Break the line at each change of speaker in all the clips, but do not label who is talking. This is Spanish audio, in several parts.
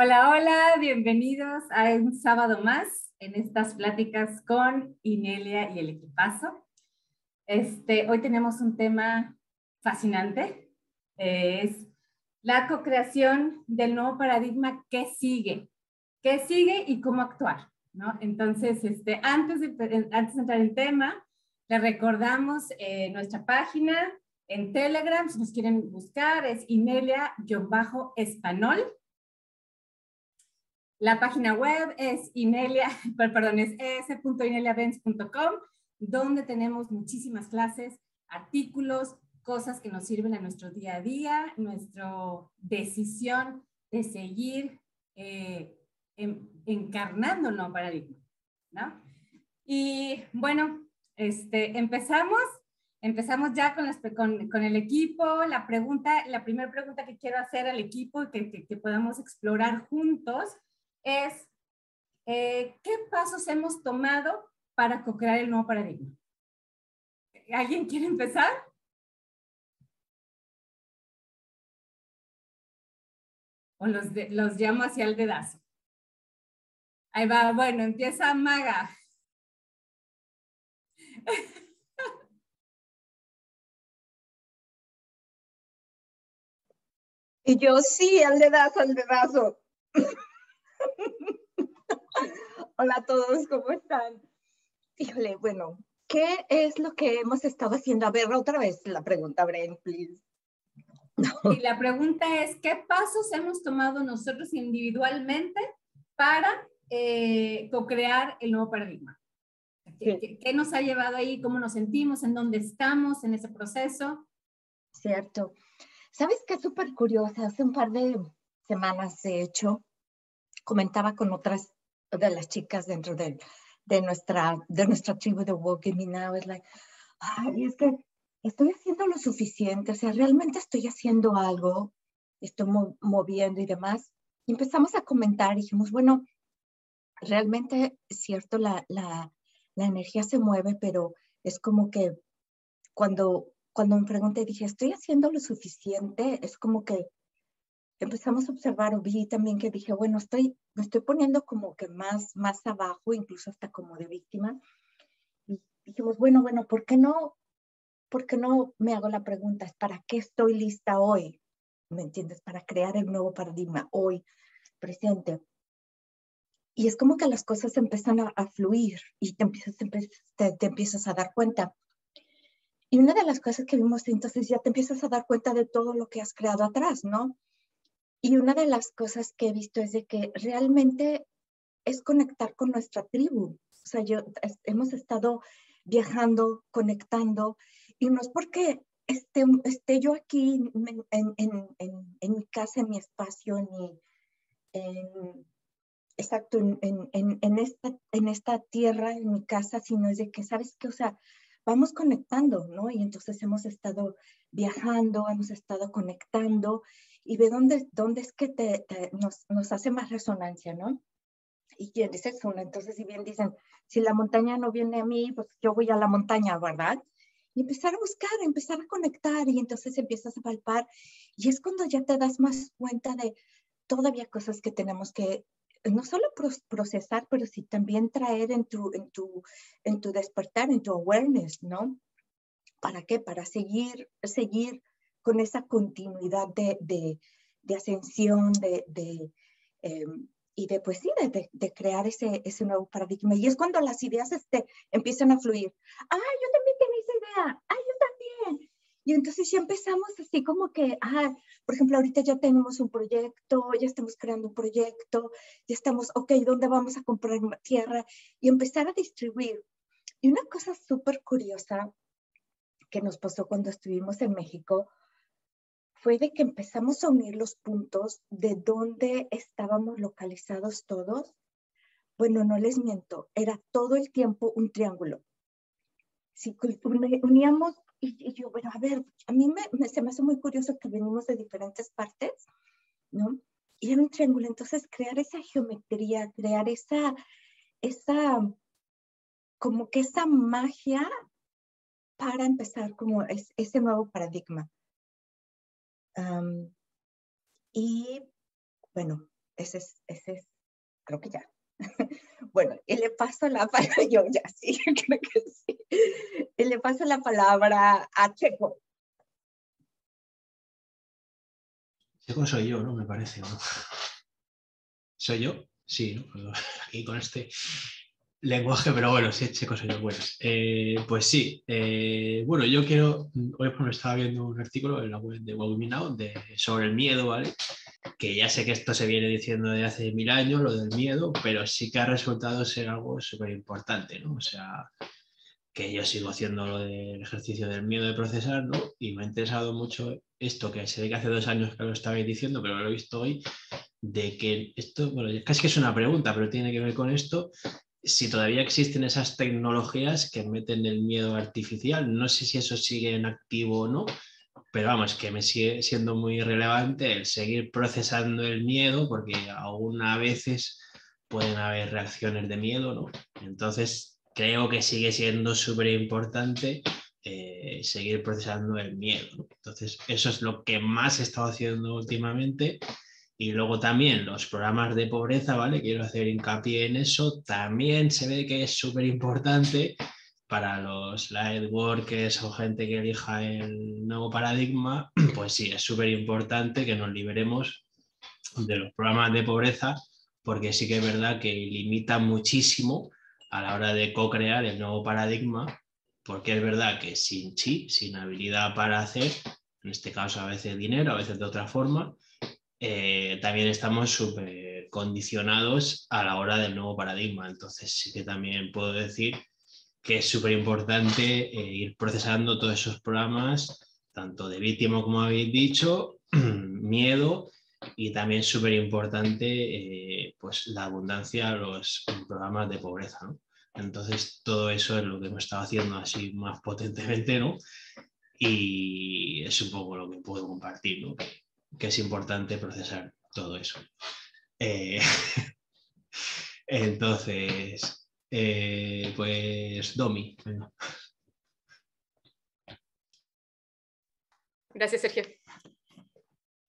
Hola, hola, bienvenidos a un sábado más en estas pláticas con Inelia y el equipazo. Este, hoy tenemos un tema fascinante, es la co-creación del nuevo paradigma, ¿qué sigue? ¿Qué sigue y cómo actuar? ¿no? Entonces, este, antes, de, antes de entrar en tema, les recordamos eh, nuestra página en Telegram, si nos quieren buscar, es Inelia-Espanol. La página web es Inelia, perdón, es es.ineliavents.com, donde tenemos muchísimas clases, artículos, cosas que nos sirven a nuestro día a día, nuestra decisión de seguir eh, encarnando el nuevo paradigma, ¿no? Y bueno, este, empezamos, empezamos ya con, el equipo. La pregunta, la primera pregunta que quiero hacer al equipo que, que podamos explorar juntos es, eh, ¿qué pasos hemos tomado para co-crear el nuevo paradigma? ¿Alguien quiere empezar? O los, los llamo hacia el dedazo. Ahí va, bueno, empieza Maga.
Y yo sí, al dedazo, al dedazo. Hola a todos, ¿cómo están? Híjole, bueno, ¿qué es lo que hemos estado haciendo? A ver, otra vez la pregunta, Brent, please.
Y la pregunta es, ¿qué pasos hemos tomado nosotros individualmente para eh, co-crear el nuevo paradigma? ¿Qué, ¿Qué, nos ha llevado ahí? ¿Cómo nos sentimos? ¿En dónde estamos en ese proceso?
Cierto. ¿Sabes qué es súper curiosa? Hace un par de semanas, de hecho, comentaba con otras de las chicas dentro de, de, nuestra, de nuestra tribu de Walking Me Now, es like, ay, es que estoy haciendo lo suficiente, o sea, realmente estoy haciendo algo, estoy moviendo y demás. Y empezamos a comentar y dijimos, bueno, realmente es cierto, la, la, la energía se mueve, pero es como que cuando, cuando me pregunté, dije, ¿estoy haciendo lo suficiente? Es como que empezamos a observar vi también que dije, bueno, estoy, me estoy poniendo como que más, más abajo, incluso hasta como de víctima. Y dijimos, bueno, bueno, ¿por qué no, por qué no me hago la pregunta, ¿para qué estoy lista hoy? ¿Me entiendes? Para crear el nuevo paradigma hoy, presente. Y es como que las cosas empiezan a, a fluir y te empiezas, te, te empiezas a dar cuenta. Y una de las cosas que vimos entonces ya te empiezas a dar cuenta de todo lo que has creado atrás, ¿no? Y una de las cosas que he visto es de que realmente es conectar con nuestra tribu. O sea, yo, hemos estado viajando, conectando, y no es porque esté, esté yo aquí en, en, en, en, mi casa, en mi espacio, ni en, exacto, en, esta, en esta tierra, en mi casa, sino es de que, ¿sabes qué? O sea, vamos conectando, ¿no? Y entonces hemos estado viajando, hemos estado conectando y ve dónde, dónde es que te, nos, nos, hace más resonancia, ¿no? Y quién dice eso, entonces si bien dicen, si la montaña no viene a mí, pues yo voy a la montaña, ¿verdad? Y empezar a buscar, empezar a conectar y entonces empiezas a palpar y es cuando ya te das más cuenta de todavía cosas que tenemos que no solo procesar, pero sí también traer en tu, en tu, en tu despertar, en tu awareness, ¿no? ¿Para qué? Para seguir, seguir con esa continuidad de, de, de ascensión, de, de eh, y de, pues sí, de, crear ese, ese nuevo paradigma. Y es cuando las ideas este, empiezan a fluir. Ah, yo también tenía esa idea. También. Y entonces ya empezamos así como que, ah, por ejemplo, ahorita ya tenemos un proyecto, ya estamos creando un proyecto, ya estamos, ok, ¿dónde vamos a comprar tierra? Y empezar a distribuir. Y una cosa súper curiosa que nos pasó cuando estuvimos en México fue de que empezamos a unir los puntos de dónde estábamos localizados todos. Bueno, no les miento, era todo el tiempo un triángulo. Si uníamos, y, yo, bueno, a ver, a mí me, se me hace muy curioso que venimos de diferentes partes, ¿no? Y era un triángulo, entonces crear esa geometría, crear esa, esa, como que esa magia para empezar como es, ese nuevo paradigma y bueno, ese es, ese es, creo que ya. Bueno, y le paso la palabra, yo ya sí, creo que sí. Le paso la palabra a Checo.
Checo soy yo, ¿no? Me parece, ¿no? ¿Soy yo? Sí, ¿no? Aquí con este lenguaje, pero bueno, sí, Checo soy yo. Bueno, eh, pues sí, eh, bueno, yo quiero, hoy por estaba viendo un artículo en la web de Webminao de, sobre el miedo, ¿vale? Que ya sé que esto se viene diciendo de hace mil años, lo del miedo, pero sí que ha resultado ser algo súper importante, ¿no? O sea, que yo sigo haciendo lo del ejercicio del miedo de procesar, ¿no? Y me ha interesado mucho esto que se ve que hace dos años que lo estabais diciendo, pero lo he visto hoy, de que esto, bueno, casi que es una pregunta, pero tiene que ver con esto, si todavía existen esas tecnologías que meten el miedo artificial. No sé si eso sigue en activo o no, pero vamos, que me sigue siendo muy relevante el seguir procesando el miedo, porque aún a veces pueden haber reacciones de miedo, ¿no? Entonces, creo que sigue siendo súper importante eh, seguir procesando el miedo. Entonces, eso es lo que más he estado haciendo últimamente y luego también los programas de pobreza, ¿vale? Quiero hacer hincapié en eso. También se ve que es súper importante para los light workers o gente que elija el nuevo paradigma. Pues sí, es súper importante que nos liberemos de los programas de pobreza, porque sí que es verdad que limita muchísimo a la hora de co-crear el nuevo paradigma, porque es verdad que sin chi, sin habilidad para hacer, en este caso a veces dinero, a veces de otra forma, eh, también estamos súper condicionados a la hora del nuevo paradigma. Entonces sí que también puedo decir que es súper importante eh, ir procesando todos esos programas, tanto de víctima como habéis dicho, miedo y también súper importante eh, pues la abundancia, los programas de pobreza. Entonces todo eso es lo que hemos estado haciendo así más potentemente, ¿no? Y es un poco lo que puedo compartir, ¿no? que es importante procesar todo eso. Eh, entonces, eh, pues Domi.
Gracias, Sergio.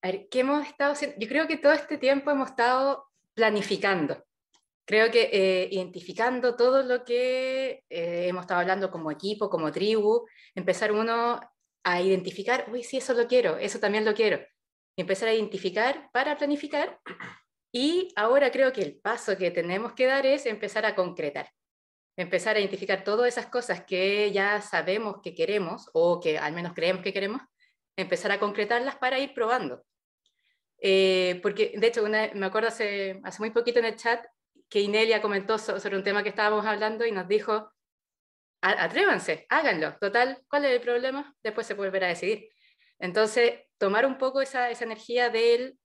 A ver, ¿qué hemos estado haciendo? Yo creo que todo este tiempo hemos estado planificando. Creo que eh, identificando todo lo que hemos estado hablando como equipo, como tribu, empezar uno a identificar, uy, sí, eso lo quiero, eso también lo quiero empezar a identificar para planificar. Y ahora creo que el paso que tenemos que dar es empezar a concretar, empezar a identificar todas esas cosas que ya sabemos que queremos o que al menos creemos que queremos, empezar a concretarlas para ir probando. Eh, porque, de hecho, me acuerdo hace, hace muy poquito en el chat que Inelia comentó sobre un tema que estábamos hablando y nos dijo, atrévanse, háganlo. Total, ¿cuál es el problema? Después se volverá a decidir. Entonces, tomar un poco esa, energía del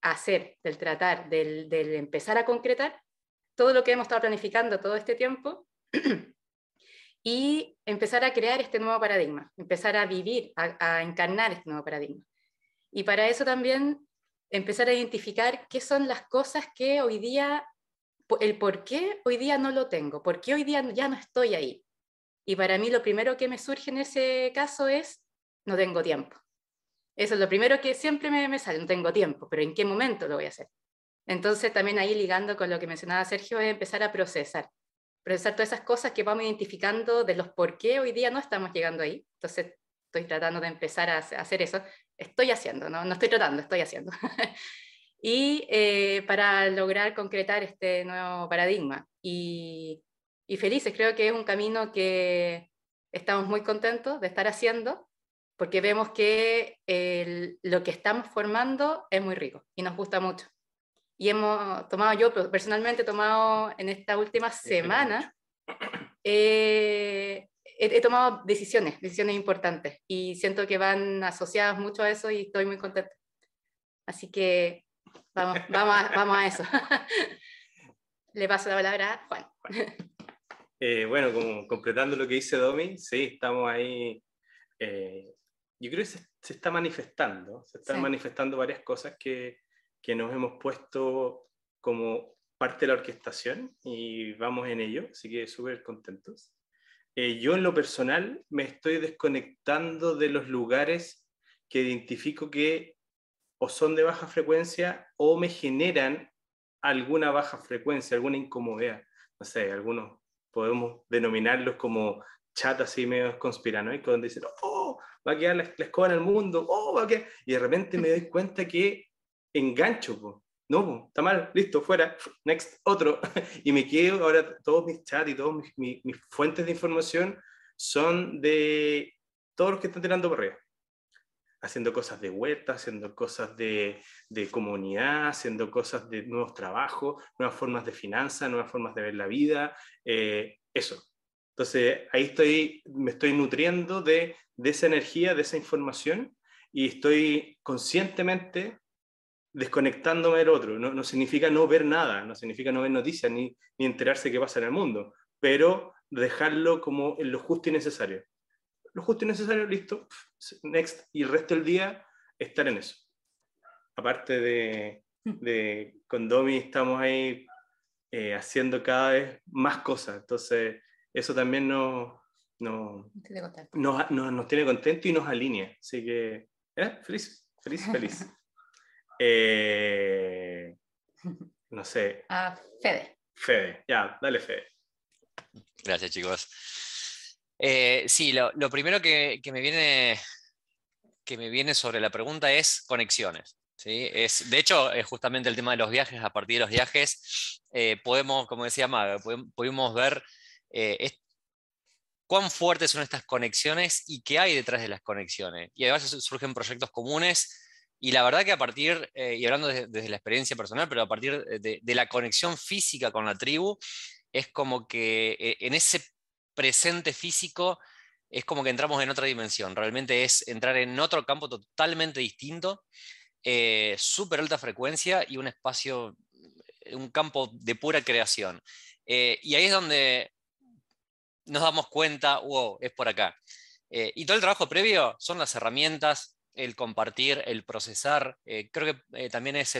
hacer, del tratar, del, empezar a concretar todo lo que hemos estado planificando todo este tiempo y empezar a crear este nuevo paradigma, empezar a vivir, a, encarnar este nuevo paradigma. Y para eso también empezar a identificar qué son las cosas que hoy día, el por qué hoy día no lo tengo, por qué hoy día ya no estoy ahí. Y para mí lo primero que me surge en ese caso es, no tengo tiempo. Eso es lo primero que siempre me, sale, no tengo tiempo, pero ¿en qué momento lo voy a hacer? Entonces también ahí ligando con lo que mencionaba Sergio es empezar a procesar, procesar todas esas cosas que vamos identificando de los por qué hoy día no estamos llegando ahí. Entonces estoy tratando de empezar a hacer eso. Estoy haciendo, no, no estoy tratando, estoy haciendo. y eh, para lograr concretar este nuevo paradigma. Y, y felices, creo que es un camino que estamos muy contentos de estar haciendo porque vemos que lo que estamos formando es muy rico y nos gusta mucho. Y hemos tomado, yo personalmente he tomado en esta última semana, eh, he, tomado decisiones, decisiones importantes y siento que van asociadas mucho a eso y estoy muy contenta. Así que vamos, vamos, a, vamos a eso. Le paso la palabra a Juan.
Eh, bueno, como completando lo que dice Domi, sí, estamos ahí eh, yo creo que se, está manifestando, se están manifestando varias cosas que, que, nos hemos puesto como parte de la orquestación y vamos en ello, así que súper contentos. Eh, yo en lo personal me estoy desconectando de los lugares que identifico que o son de baja frecuencia o me generan alguna baja frecuencia, alguna incomodidad. No sé, algunos podemos denominarlos como chat así medio conspiranoicos, donde dicen, oh, va a quedar la, escoba en el mundo, oh, va a quedar... Y de repente me doy cuenta que engancho, no, está mal, listo, fuera, next, otro. y me quedo, ahora todos mis chats y todas mis, mis, fuentes de información son de todos los que están tirando arriba. Haciendo cosas de vuelta, haciendo cosas de, de comunidad, haciendo cosas de nuevos trabajos, nuevas formas de finanzas, nuevas formas de ver la vida, eh, eso. Entonces ahí estoy, me estoy nutriendo de, de esa energía, de esa información y estoy conscientemente desconectándome del otro. No, no, significa no ver nada, no significa no ver noticias ni, ni enterarse qué pasa en el mundo, pero dejarlo como en lo justo y necesario. Lo justo y necesario, listo, next, y el resto del día estar en eso. Aparte de, hmm. de con Domi estamos ahí eh, haciendo cada vez más cosas, entonces eso también nos, no, nos, nos, tiene contento y nos alinea. Así que, ¿eh? feliz, feliz, feliz. Eh, no sé.
Ah, Fede.
Fede, ya, dale Fede.
Gracias, chicos. Eh, sí, lo, primero que, me viene, que me viene sobre la pregunta es conexiones. ¿sí? Es, de hecho, es justamente el tema de los viajes. A partir de los viajes, eh, podemos, como decía Maga, pudimos ver cuán fuertes son estas conexiones y qué hay detrás de las conexiones. Y además surgen proyectos comunes y la verdad que a partir, eh, y hablando desde la experiencia personal, pero a partir de, la conexión física con la tribu, es como que eh, en ese presente físico es como que entramos en otra dimensión. Realmente es entrar en otro campo totalmente distinto, eh, súper alta frecuencia y un espacio, un campo de pura creación. y ahí es donde nos damos cuenta, wow, es por acá. y todo el trabajo previo son las herramientas, el compartir, el procesar. Eh, creo que eh, también es,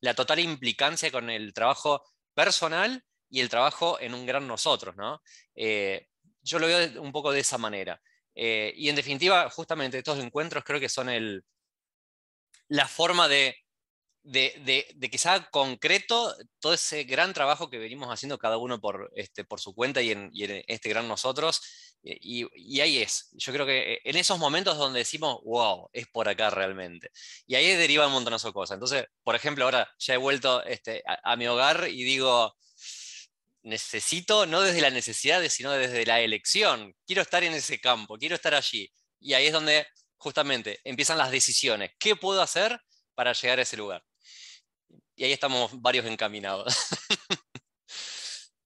la total implicancia con el trabajo personal y el trabajo en un gran nosotros. ¿no? Eh, yo lo veo un poco de esa manera. y en definitiva, justamente estos encuentros creo que son el, la forma de, de, que sea concreto todo ese gran trabajo que venimos haciendo cada uno por, este, por su cuenta y en, y en este gran nosotros y, ahí es. Yo creo que eh, en esos momentos donde decimos, wow, es por acá realmente. Y ahí deriva un montón de cosas. Entonces, por ejemplo, ahora ya he vuelto este, a, mi hogar y digo, necesito, no desde la necesidad, sino desde la elección. Quiero estar en ese campo, quiero estar allí. Y ahí es donde justamente empiezan las decisiones. ¿Qué puedo hacer para llegar a ese lugar? Y ahí estamos varios encaminados.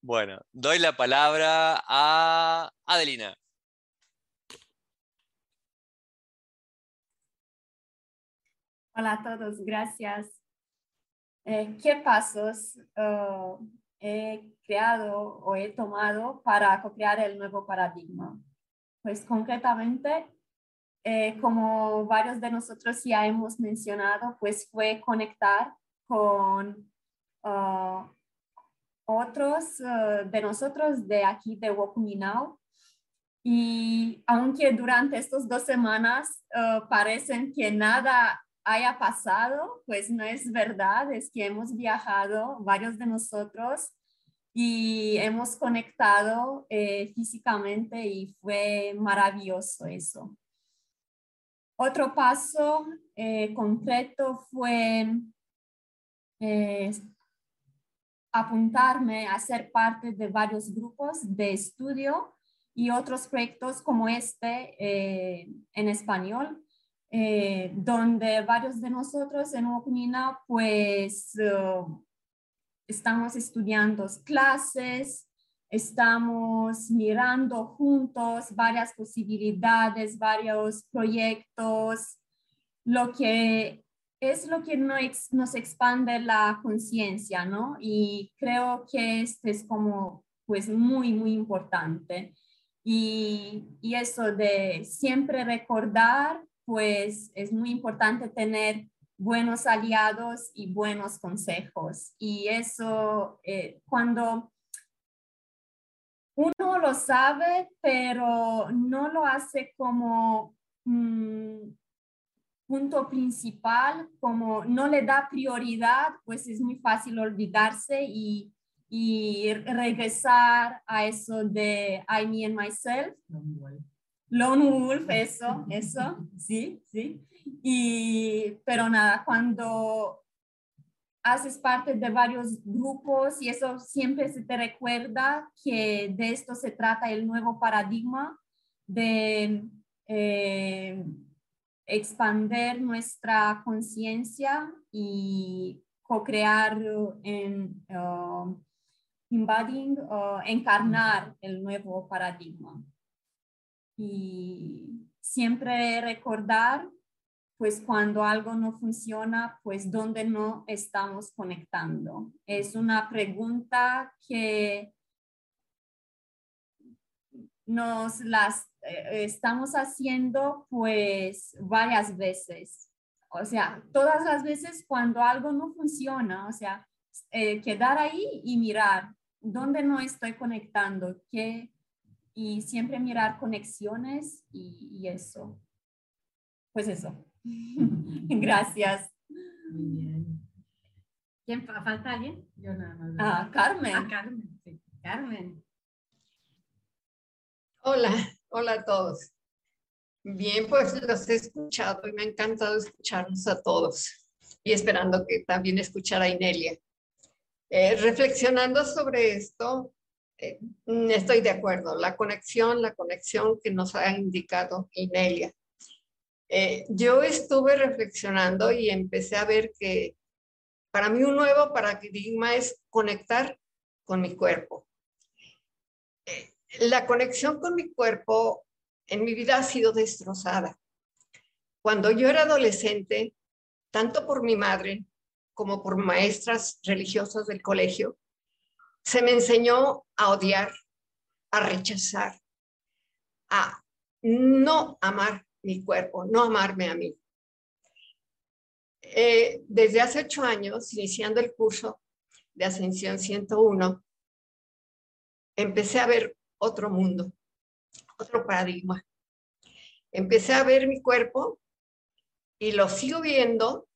Bueno, doy la palabra a Adelina.
Hola a todos, gracias. Eh, ¿Qué pasos eh, he creado o he tomado para crear el nuevo paradigma? Pues concretamente, eh, como varios de nosotros ya hemos mencionado, pues fue conectar con otros eh, de nosotros de aquí de Wokuminau. Y aunque durante estas dos semanas uh, parecen que nada haya pasado, pues no es verdad, es que hemos viajado varios de nosotros y hemos conectado eh, físicamente y fue maravilloso eso. Otro paso eh, concreto fue apuntarme a ser parte de varios grupos de estudio y otros proyectos como este eh, en español, eh, donde varios de nosotros en Okumina pues uh, estamos estudiando clases, estamos mirando juntos varias posibilidades, varios proyectos, lo que es lo que nos expande la conciencia, ¿no? Y creo que este es como, pues, muy, muy importante. Y, y, eso de siempre recordar, pues, es muy importante tener buenos aliados y buenos consejos. Y eso, eh, cuando uno lo sabe, pero no lo hace como... Mm, punto principal, como no le da prioridad, pues es muy fácil olvidarse y, y regresar a eso de I, me and myself. Lone Wolf, eso, eso, sí, sí. Y, pero nada, cuando haces parte de varios grupos y eso siempre se te recuerda que de esto se trata el nuevo paradigma de eh, expander nuestra conciencia y co-crear en uh, embodying, uh, encarnar el nuevo paradigma. Y siempre recordar, pues cuando algo no funciona, pues dónde no estamos conectando. Es una pregunta que nos las estamos haciendo pues varias veces. O sea, todas las veces cuando algo no funciona, o sea, eh, quedar ahí y mirar dónde no estoy conectando, qué, y siempre mirar conexiones y, y eso. Pues eso. Gracias.
Muy bien. ¿Quién falta alguien?
Yo nada más. Ah, Carmen.
Ah, Carmen, sí. Carmen.
Hola, hola a todos. Bien, pues los he escuchado y me ha encantado escucharlos a todos y esperando que también escuchara a Inelia. Eh, reflexionando sobre esto, eh, estoy de acuerdo, la conexión, la conexión que nos ha indicado Inelia. Eh, yo estuve reflexionando y empecé a ver que para mí un nuevo paradigma es conectar con mi cuerpo la conexión con mi cuerpo en mi vida ha sido destrozada. Cuando yo era adolescente, tanto por mi madre como por maestras religiosas del colegio, se me enseñó a odiar, a rechazar, a no amar mi cuerpo, no amarme a mí. Eh, desde hace ocho años, iniciando el curso de Ascensión 101, empecé a ver otro mundo, otro paradigma. Empecé a ver mi cuerpo y lo sigo viendo,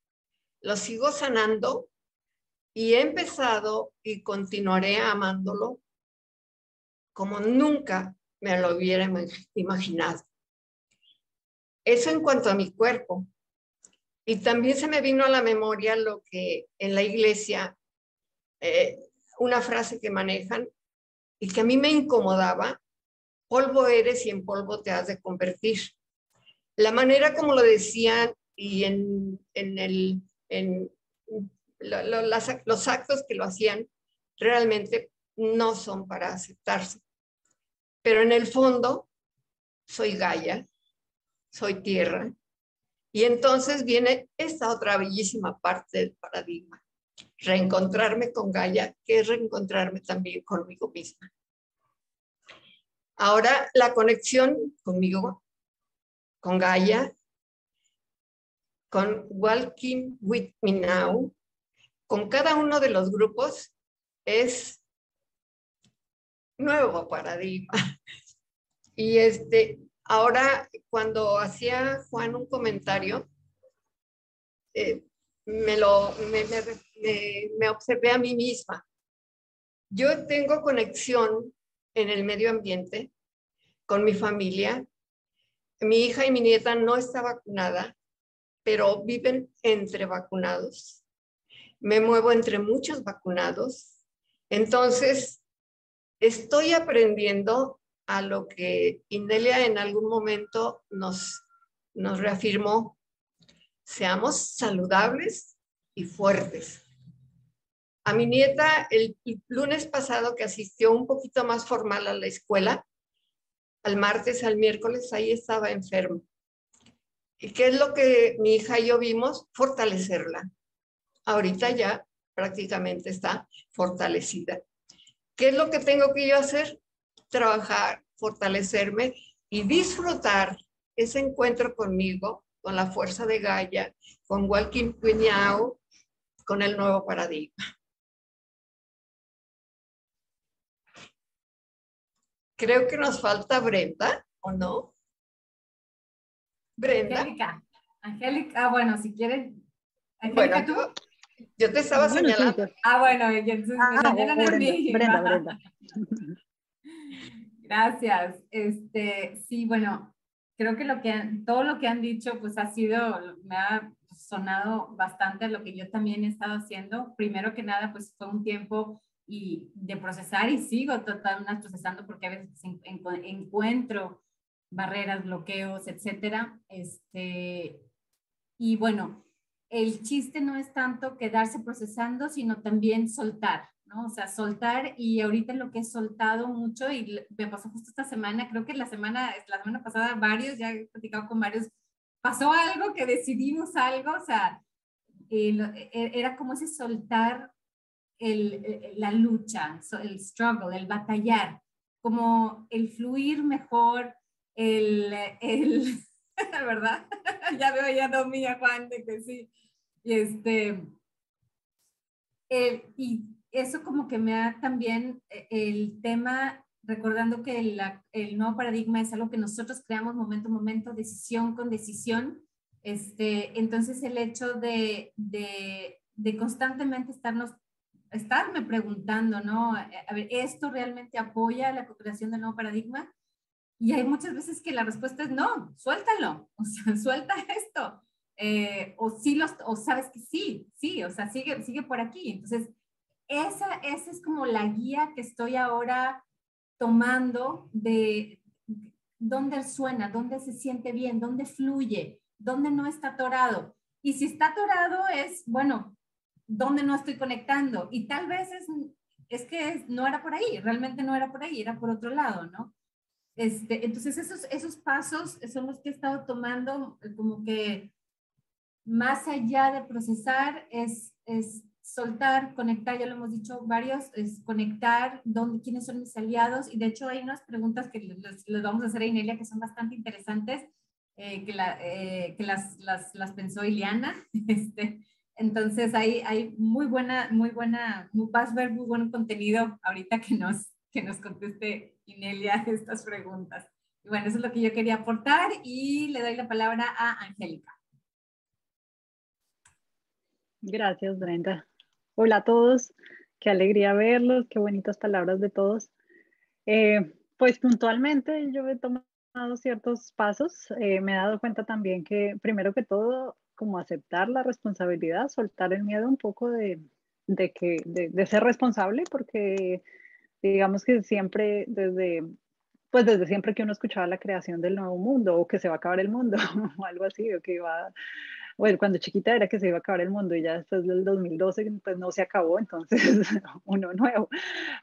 lo sigo sanando y he empezado y continuaré amándolo como nunca me lo hubiera imaginado. Eso en cuanto a mi cuerpo. Y también se me vino a la memoria lo que en la iglesia, eh, una frase que manejan, y que a mí me incomodaba, polvo eres y en polvo te has de convertir. La manera como lo decían y en, en, el, en los actos que lo hacían realmente no son para aceptarse. Pero en el fondo, soy Gaia, soy tierra. Y entonces viene esta otra bellísima parte del paradigma reencontrarme con Gaia, que es reencontrarme también conmigo misma. Ahora la conexión conmigo, con Gaia, con Walking with Me Now, con cada uno de los grupos es nuevo paradigma. Y este, ahora cuando hacía Juan un comentario, eh, me lo me, me, observé a mí misma. Yo tengo conexión en el medio ambiente con mi familia. Mi hija y mi nieta no está vacunada, pero viven entre vacunados. Me muevo entre muchos vacunados. Entonces, estoy aprendiendo a lo que Indelia en algún momento nos, nos reafirmó. Seamos saludables y fuertes. A mi nieta, el, lunes pasado que asistió un poquito más formal a la escuela, al martes, al miércoles, ahí estaba enfermo. ¿Y qué es lo que mi hija y yo vimos? Fortalecerla. Ahorita ya prácticamente está fortalecida. ¿Qué es lo que tengo que yo hacer? Trabajar, fortalecerme y disfrutar ese encuentro conmigo, con la fuerza de Gaia, con Walking Piñao, con el nuevo paradigma. Creo que nos falta Brenda, ¿o no? Brenda.
Angélica, ah, bueno, si quieren. Angélica,
tú. Yo, te estaba señalando.
ah, bueno, entonces ah, me señalan a mí. Brenda, Brenda. Gracias. Este, sí, bueno, creo que, lo que todo lo que han dicho pues ha sido, me ha sonado bastante a lo que yo también he estado haciendo. Primero que nada, pues fue un tiempo y de procesar y sigo totalmente procesando porque a veces encuentro barreras, bloqueos, etcétera. Este, y bueno, el chiste no es tanto quedarse procesando, sino también soltar, ¿no? O sea, soltar y ahorita lo que he soltado mucho y me pasó justo esta semana, creo que la semana, la semana pasada varios, ya he platicado con varios, pasó algo que decidimos algo, o sea, e, era como ese soltar el, la lucha, el struggle, el batallar, como el fluir mejor, el, el ¿verdad? ya veo ya Domi a Juan de que sí. Y este, y eso como que me da también eh, el tema, recordando que el nuevo paradigma es algo que nosotros creamos momento a momento, decisión con decisión. Este, entonces el hecho de, de, constantemente estarnos, estarme preguntando, ¿no? A ver, ¿esto realmente apoya la cooperación del nuevo paradigma? Y hay muchas veces que la respuesta es no, suéltalo, o sea, suelta esto. Eh, o sí los, o sabes que sí, sí, o sea, sigue, sigue por aquí. Entonces, esa, esa es como la guía que estoy ahora tomando de dónde suena, dónde se siente bien, dónde fluye, dónde no está atorado. Y si está atorado es, bueno, dónde no estoy conectando. Y tal vez es, es que no era por ahí, realmente no era por ahí, era por otro lado, ¿no? Este, entonces, esos, esos pasos son los que he estado tomando, como que más allá de procesar, es, es soltar, conectar, ya lo hemos dicho varios, es conectar dónde, quiénes son mis aliados. Y de hecho hay unas preguntas que les, les vamos a hacer a Inelia que son bastante interesantes, eh, que, la, eh, que las, las, las, pensó Ileana. Este, entonces hay, hay muy buena, muy buena, vas a muy buen contenido ahorita que nos, que nos conteste Inelia estas preguntas. Y bueno, eso es lo que yo quería aportar y le doy la palabra a Angélica.
Gracias, Brenda. Hola a todos, qué alegría verlos, qué bonitas palabras de todos. Eh, pues puntualmente yo he tomado ciertos pasos, eh, me he dado cuenta también que primero que todo, como aceptar la responsabilidad, soltar el miedo un poco de, de que, de ser responsable, porque digamos que siempre desde, pues desde siempre que uno escuchaba la creación del nuevo mundo o que se va a acabar el mundo o algo así, o que iba, bueno, cuando chiquita era que se iba a acabar el mundo y ya después del 2012 pues no se acabó, entonces uno nuevo,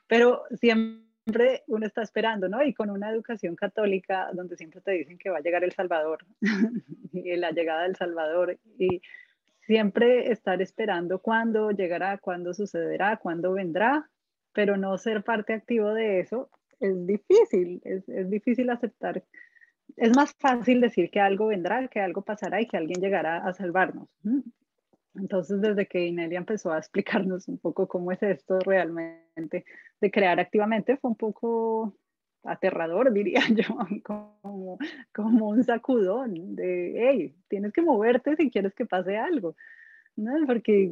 pero siempre uno está esperando, ¿no? Y con una educación católica donde siempre te dicen que va a llegar el Salvador y la llegada del Salvador y siempre estar esperando cuándo llegará, cuándo sucederá, cuándo vendrá, pero no ser parte activo de eso es difícil, es, es, difícil aceptar. Es más fácil decir que algo vendrá, que algo pasará y que alguien llegará a salvarnos. Entonces, desde que Inelia empezó a explicarnos un poco cómo es esto realmente de crear activamente, fue un poco aterrador, diría yo, como, como un sacudón de, hey, tienes que moverte si quieres que pase algo. ¿No? Porque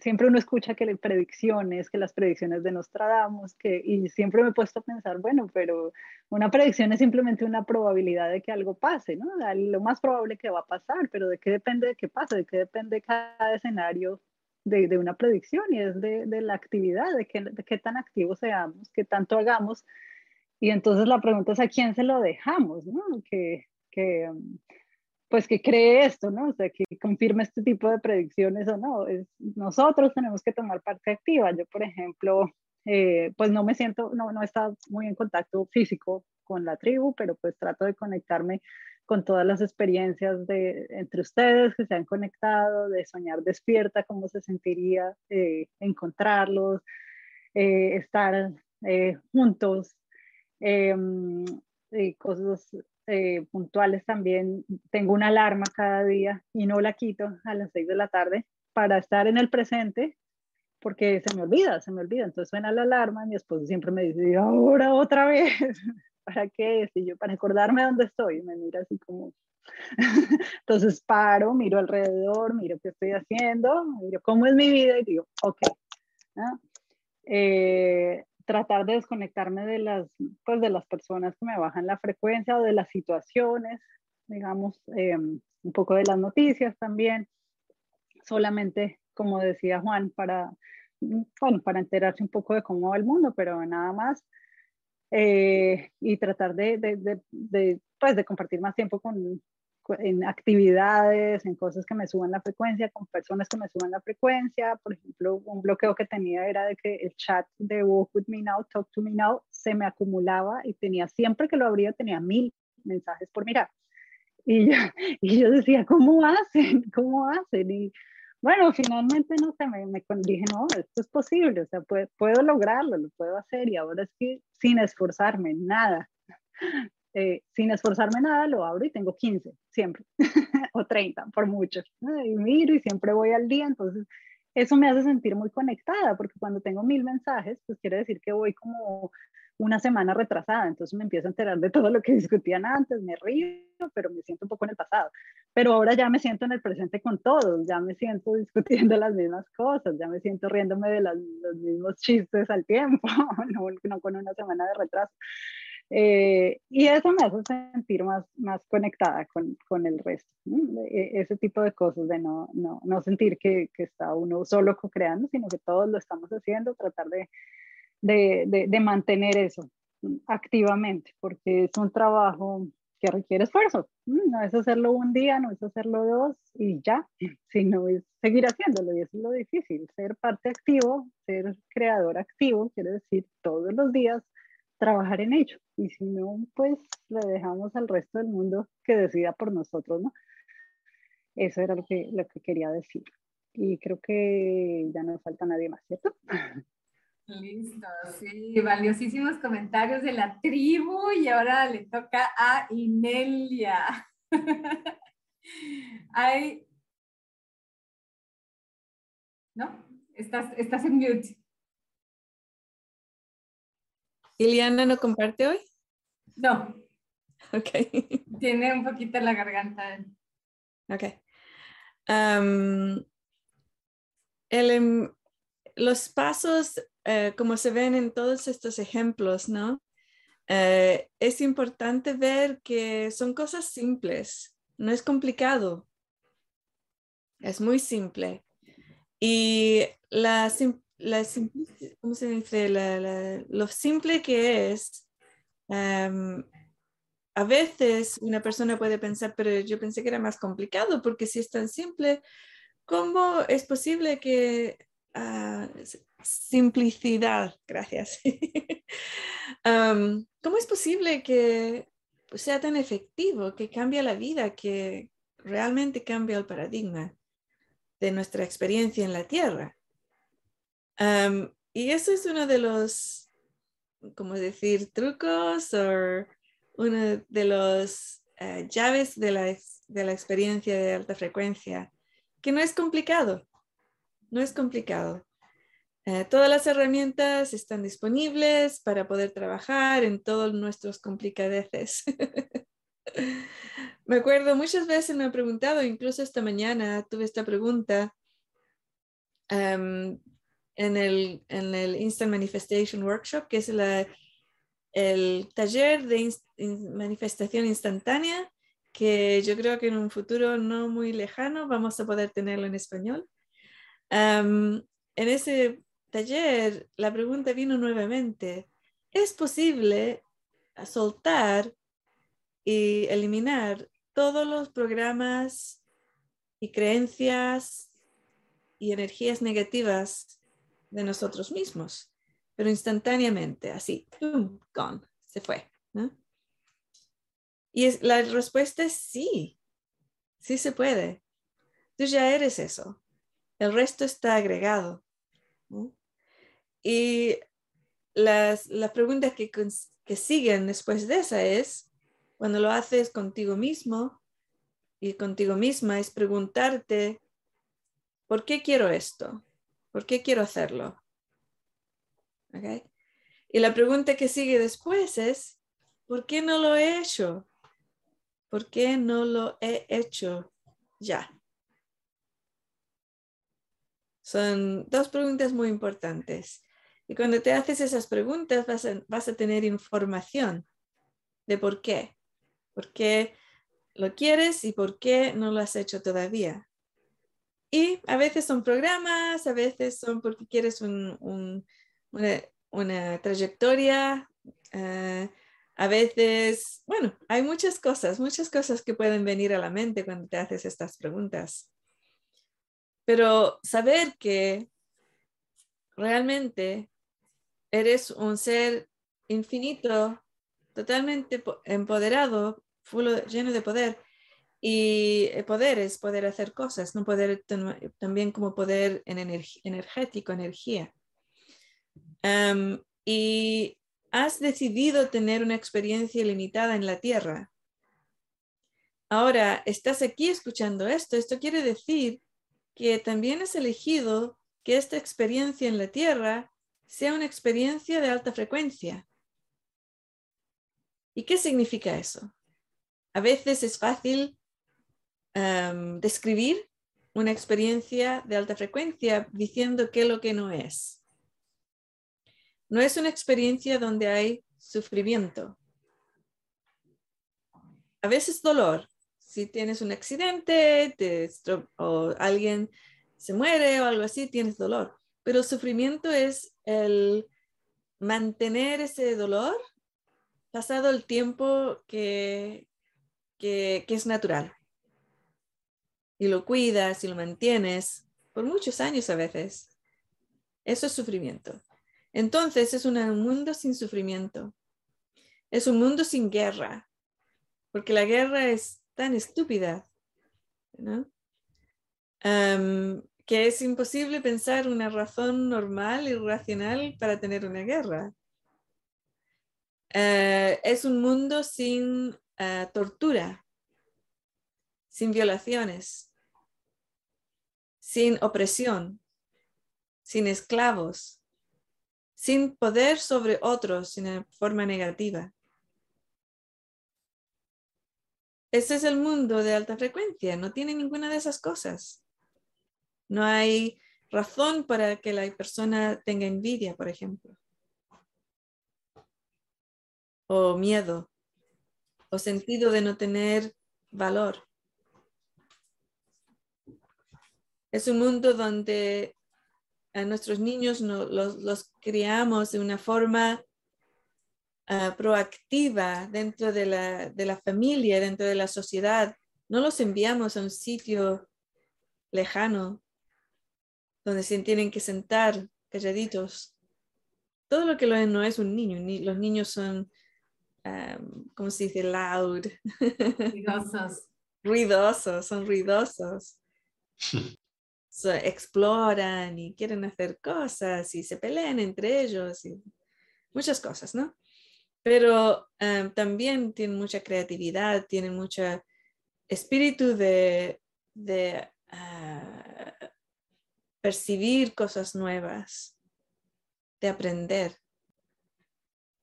siempre uno escucha que las predicciones, que las predicciones de Nostradamus, que, y siempre me he puesto a pensar, bueno, pero una predicción es simplemente una probabilidad de que algo pase, ¿no? Lo más probable que va a pasar, pero ¿de qué depende de qué pase? ¿De qué depende cada escenario de, de una predicción? Y es de, de la actividad, de, qué, de qué tan activos seamos, qué tanto hagamos. Y entonces la pregunta es a quién se lo dejamos, ¿no? Que, que, pues que cree esto, ¿no? O sea, que confirme este tipo de predicciones o no. Es, nosotros tenemos que tomar parte activa. Yo, por ejemplo, eh, pues no me siento, no, no he estado muy en contacto físico con la tribu, pero pues trato de conectarme con todas las experiencias de entre ustedes que se han conectado, de soñar despierta, cómo se sentiría eh, encontrarlos, eh, estar juntos, em, cosas eh, puntuales también. Tengo una alarma cada día y no la quito a las 6 de la tarde para estar en el presente porque se me olvida, se me olvida. Entonces suena la alarma, mi esposo siempre me dice, ahora otra vez? ¿Para qué? Y yo, para acordarme dónde estoy. Me mira así como, Entonces paro, miro alrededor, miro qué estoy haciendo, miro cómo es mi vida y digo, ok. Eh, tratar de desconectarme de las, pues, de las personas que me bajan la frecuencia o de las situaciones, digamos, eh, un poco de las noticias también, solamente, como decía Juan, para, bueno, para enterarse un poco de cómo va el mundo, pero nada más. Eh, y tratar de, de, de, pues, de compartir más tiempo con, en actividades, en cosas que me suban la frecuencia, con personas que me suban la frecuencia. Por ejemplo, un bloqueo que tenía era de que el chat de Walk With Me Now, Talk To Me Now, se me acumulaba y tenía, siempre que lo abría, tenía mil mensajes por mirar. Y yo, y yo decía, ¿cómo hacen? ¿Cómo hacen? Y bueno, finalmente, no sé, me, me dije, no, esto es posible, o sea, puedo, puedo lograrlo, lo puedo hacer y ahora es que sin esforzarme, nada, eh, sin esforzarme nada, lo abro y tengo 15, siempre, o 30, por mucho. Y miro y siempre voy al día, entonces eso me hace sentir muy conectada, porque cuando tengo mil mensajes, pues quiere decir que voy como una semana retrasada, entonces me empiezo a enterar de todo lo que discutían antes, me río, pero me siento un poco en el pasado. Pero ahora ya me siento en el presente con todos, ya me siento discutiendo las mismas cosas, ya me siento riéndome de los mismos chistes al tiempo, no, no con una semana de retraso. Eh, y eso me hace sentir más, más conectada con, con el resto. E, ese tipo de cosas, de no, no, no sentir que, que, está uno solo co-creando, sino que todos lo estamos haciendo, tratar de, de, de, mantener eso activamente, porque es un trabajo que requiere esfuerzo. No es hacerlo un día, no es hacerlo dos y ya, sino es seguir haciéndolo y eso es lo difícil. Ser parte activo, ser creador activo, quiere decir todos los días trabajar en ello. Y si no, pues le dejamos al resto del mundo que decida por nosotros, ¿no? Eso era lo que, lo que quería decir. Y creo que ya no falta nadie más, ¿cierto?
Listo, sí, valiosísimos comentarios de la tribu y ahora le toca a Inelia. Hay... ¿No? Estás, estás en mute.
¿Iliana no comparte hoy?
No.
Ok.
Tiene un poquito la garganta.
Ok. Em, los pasos, eh, como se ven en todos estos ejemplos, ¿no? Eh, es importante ver que son cosas simples, no es complicado, es muy simple. Y la, lo simple que es, em, a veces una persona puede pensar, pero yo pensé que era más complicado, porque si es tan simple, ¿cómo es posible que... Ah, simplicidad, gracias. Em, ¿Cómo es posible que sea tan efectivo, que cambie la vida, que realmente cambie el paradigma de nuestra experiencia en la Tierra? Y eso es uno de los, como decir, trucos o uno de los eh, llaves de la, de la experiencia de alta frecuencia, que no es complicado, no es complicado. Eh, todas las herramientas están disponibles para poder trabajar en todos nuestros complicadeces. me acuerdo, muchas veces me he preguntado, incluso esta mañana tuve esta pregunta, en el, en el Instant Manifestation Workshop, que es el taller de manifestación instantánea, que yo creo que en un futuro no muy lejano vamos a poder tenerlo en español. en ese taller, la pregunta vino nuevamente, ¿es posible soltar y eliminar todos los programas y creencias y energías negativas de nosotros mismos, pero instantáneamente, así, boom, gone, se fue. Y es, la respuesta es sí, sí se puede. Tú ya eres eso. El resto está agregado. Y las, preguntas que, que siguen después de esa es, cuando lo haces contigo mismo y contigo misma, es preguntarte, ¿por qué quiero esto? ¿Por qué quiero hacerlo? Y la pregunta que sigue después es, ¿por qué no lo he hecho? ¿Por qué no lo he hecho ya? Son dos preguntas muy importantes. Y cuando te haces esas preguntas vas a, vas a tener información de por qué. ¿Por qué lo quieres y por qué no lo has hecho todavía? Y a veces son programas, a veces son porque quieres un, un, una, una, trayectoria, uh, a veces, bueno, hay muchas cosas, muchas cosas que pueden venir a la mente cuando te haces estas preguntas. Pero saber que realmente eres un ser infinito, totalmente empoderado, lleno de poder. Y poder es poder hacer cosas, no poder también como poder en energético, energía. Y has decidido tener una experiencia limitada en la Tierra. Ahora, estás aquí escuchando esto. Esto quiere decir que también has elegido que esta experiencia en la Tierra sea una experiencia de alta frecuencia. ¿Y qué significa eso? A veces es fácil um, describir una experiencia de alta frecuencia diciendo qué es lo que no es. No es una experiencia donde hay sufrimiento. A veces dolor. Si tienes un accidente o alguien se muere o algo así, tienes dolor. Pero sufrimiento es el mantener ese dolor pasado el tiempo que, que es natural. Y lo cuidas y lo mantienes por muchos años a veces. Eso es sufrimiento. Entonces es un mundo sin sufrimiento. Es un mundo sin guerra, porque la guerra es tan estúpida, que es imposible pensar una razón normal y racional para tener una guerra. Eh, es un mundo sin eh, tortura, sin violaciones, sin opresión, sin esclavos, sin poder sobre otros en forma negativa. Ese es el mundo de alta frecuencia, no tiene ninguna de esas cosas. No hay razón para que la persona tenga envidia, por ejemplo, o miedo, o sentido de no tener valor. Es un mundo donde a nuestros niños los, criamos de una forma ah, proactiva dentro de la, de la familia, dentro de la sociedad. No los enviamos a un sitio lejano donde se tienen que sentar calladitos. Todo lo que no es un niño. los niños son, um, ¿cómo se dice? Loud.
Ruidosos.
ruidosos, son ruidosos. exploran y quieren hacer cosas y se pelean entre ellos y muchas cosas, ¿no? Pero em, también tienen mucha creatividad, tienen mucho espíritu de, ah, percibir cosas nuevas, de aprender.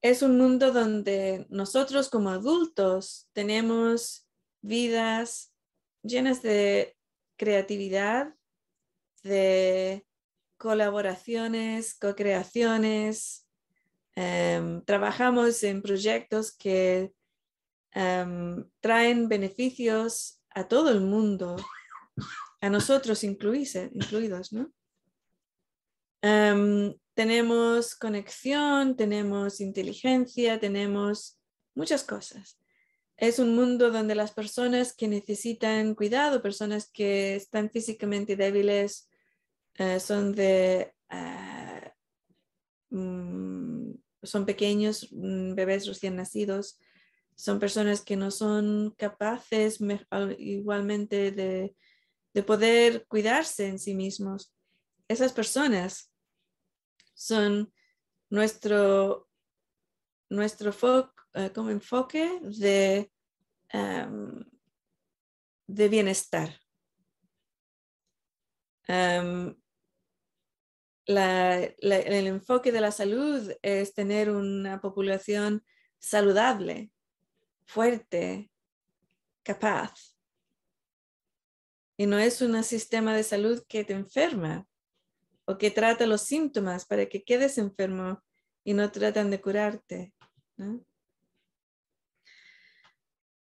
Es un mundo donde nosotros como adultos tenemos vidas llenas de creatividad, de colaboraciones, co-creaciones. Em, trabajamos en proyectos que em, traen beneficios a todo el mundo, a nosotros incluidos, ¿no? Em, tenemos conexión, tenemos inteligencia, tenemos muchas cosas es un mundo donde las personas que necesitan cuidado, personas que están físicamente débiles, eh, son de ah, mm, son pequeños, mm, bebés recién nacidos, son personas que no son capaces igualmente de, poder cuidarse en sí mismos. Esas personas son nuestro, nuestro foco eh, como enfoque de, em, de bienestar. Em, el enfoque de la salud es tener una población saludable, fuerte, capaz. Y no es un sistema de salud que te enferma o que trata los síntomas para que quedes enfermo y no tratan de curarte.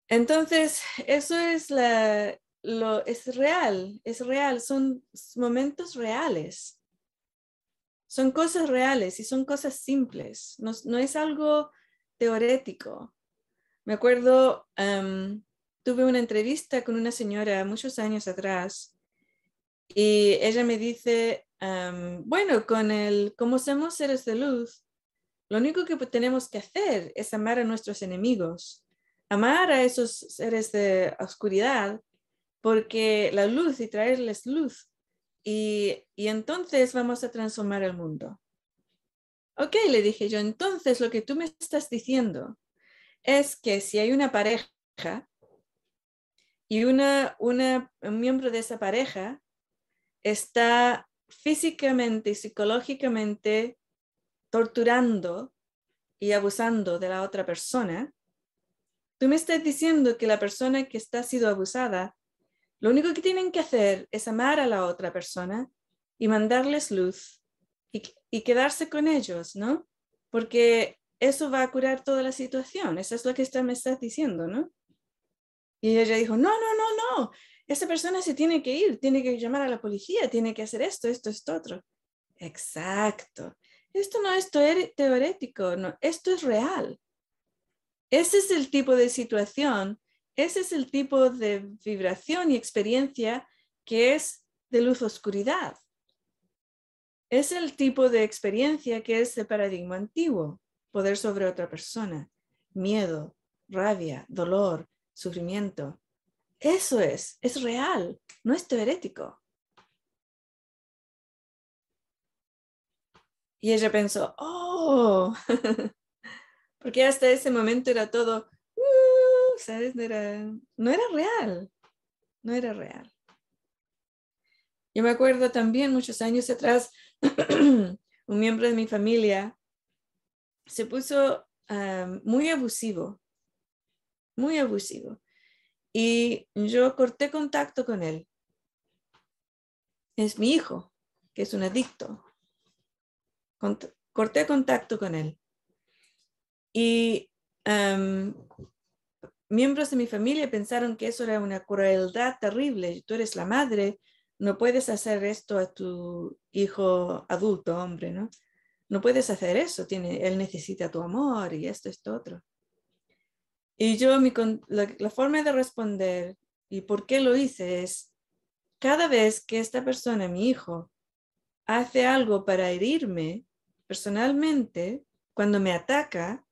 Entonces, eso es la, lo, es real, es real, son momentos reales. Son cosas reales y son cosas simples, no, es algo teorético. Me acuerdo, tuve una entrevista con una señora muchos años atrás y ella me dice, bueno, con el, como somos seres de luz, lo único que tenemos que hacer es amar a nuestros enemigos, amar a esos seres de oscuridad porque la luz y traerles luz. Y, entonces vamos a transformar el mundo. Ok, le dije yo, entonces lo que tú me estás diciendo es que si hay una pareja y una, una, un miembro de esa pareja está físicamente y psicológicamente torturando y abusando de la otra persona, tú me estás diciendo que la persona que está siendo abusada lo único que tienen que hacer es amar a la otra persona y mandarles luz y, quedarse con ellos, ¿no? Porque eso va a curar toda la situación. Eso es lo que está, me estás diciendo, ¿no? Y ella dijo, no, no, no, no. Esa persona se tiene que ir, tiene que llamar a la policía, tiene que hacer esto, esto, esto, otro. Exacto. Esto no es teorético, no, esto es real. Ese es el tipo de situación ese es el tipo de vibración y experiencia que es de luz-oscuridad. Es el tipo de experiencia que es de paradigma antiguo, poder sobre otra persona, miedo, rabia, dolor, sufrimiento. Eso es, es real, no es teorético. Y ella pensó, oh, porque hasta ese momento era todo, No era, no era real, no era real. Yo me acuerdo también muchos años atrás, un miembro de mi familia se puso muy abusivo, muy abusivo. Y yo corté contacto con él. Es mi hijo, que es un adicto. corté contacto con él. Y miembros de mi familia pensaron que eso era una crueldad terrible. Tú eres la madre, no puedes hacer esto a tu hijo adulto, hombre, ¿no? No puedes hacer eso, tiene, él necesita tu amor y esto, esto, otro. Y yo, mi, la, la forma de responder y por qué lo hice es, cada vez que esta persona, mi hijo, hace algo para herirme personalmente, cuando me ataca,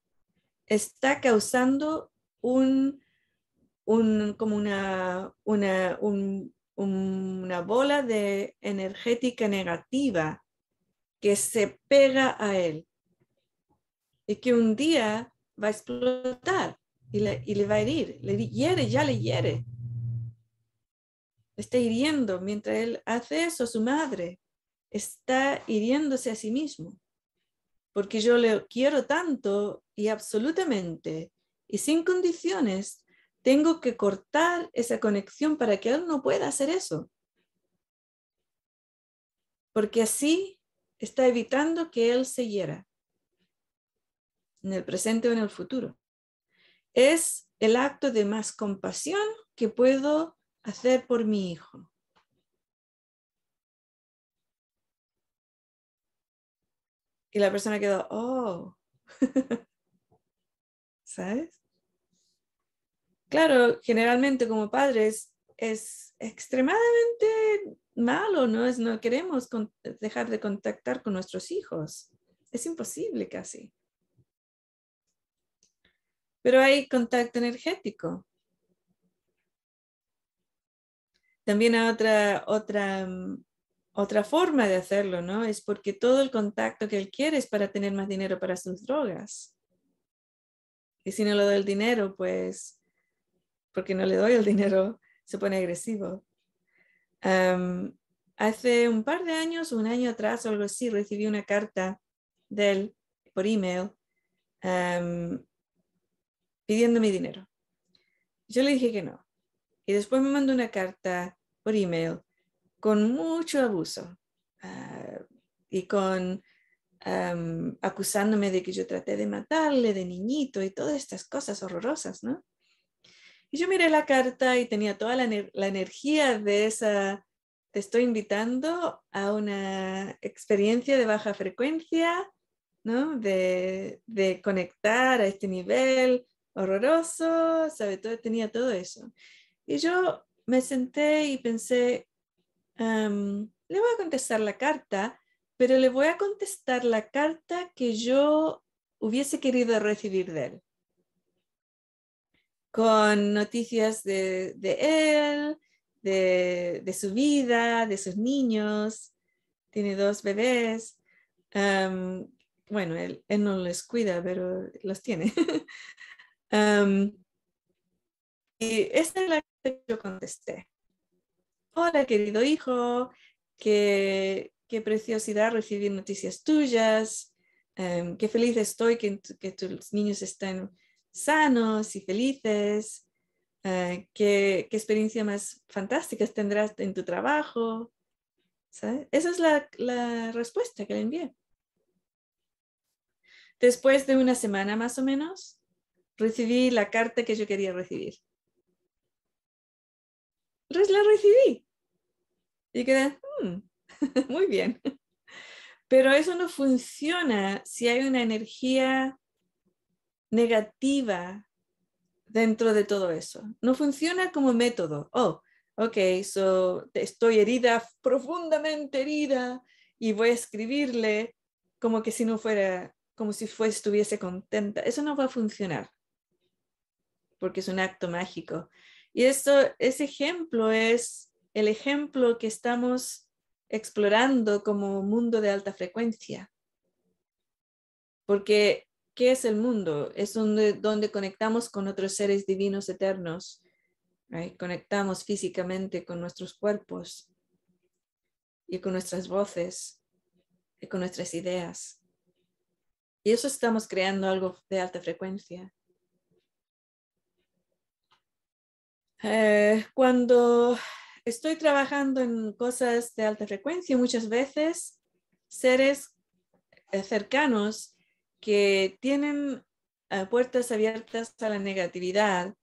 está causando un, como una, una, una bola de energética negativa que se pega a él y que un día va a explotar y le, y le va a herir, le hiere, ya le hiere. está hiriendo mientras él hace eso, su madre está hiriéndose a sí mismo, porque yo le quiero tanto y absolutamente y sin condiciones, tengo que cortar esa conexión para que él no pueda hacer eso. Porque así está evitando que él se hiera en el presente o en el futuro. Es el acto de más compasión que puedo hacer por mi hijo. Y la persona quedó, oh, ¿sabes? Claro, generalmente como padres es extremadamente malo, ¿no? Es, no queremos dejar de contactar con nuestros hijos. Es imposible casi. Pero hay contacto energético. También hay otra, otra, mm, otra forma de hacerlo, ¿no? Es porque todo el contacto que él quiere es para tener más dinero para sus drogas. Y si no le doy el dinero, pues porque no le doy el dinero, se pone agresivo. hace un par de años, un año atrás o algo así, recibí una carta de él por email pidiendo mi dinero. Yo le dije que no. y después me mandó una carta por email con mucho abuso ah, y con acusándome de que yo traté de matarle de niñito y todas estas cosas horrorosas, ¿no? Y yo miré la carta y tenía toda la, la energía de esa, te estoy invitando a una experiencia de baja frecuencia, ¿no? De, de conectar a este nivel horroroso, ¿sabe? Todo, tenía todo eso. Y yo me senté y pensé, le voy a contestar la carta, pero le voy a contestar la carta que yo hubiese querido recibir de él. Con noticias de, él, de, su vida, de sus niños. Tiene dos bebés. bueno, él, él, no los cuida, pero los tiene. y esta es la que yo contesté. Hola, querido hijo, qué, qué preciosidad recibir noticias tuyas, qué feliz estoy que, que, tus niños estén sanos y felices, eh, qué, qué, experiencia más fantástica tendrás en tu trabajo. Esa es la, la respuesta que le envié. Después de una semana más o menos, recibí la carta que yo quería recibir la recibí. Y quedé, hmm, muy bien. Pero eso no funciona si hay una energía negativa dentro de todo eso. No funciona como método. Oh, ok, so estoy herida, profundamente herida, y voy a escribirle como que si no fuera, como si fuese, estuviese contenta. Eso no va a funcionar, porque es un acto mágico. Y esto, ese ejemplo es el ejemplo que estamos explorando como mundo de alta frecuencia. Porque, ¿qué es el mundo? Es donde, donde conectamos con otros seres divinos eternos. Conectamos físicamente con nuestros cuerpos y con nuestras voces y con nuestras ideas. Y eso estamos creando algo de alta frecuencia. Eh, cuando estoy trabajando en cosas de alta frecuencia, muchas veces seres cercanos que tienen eh, puertas abiertas a la negatividad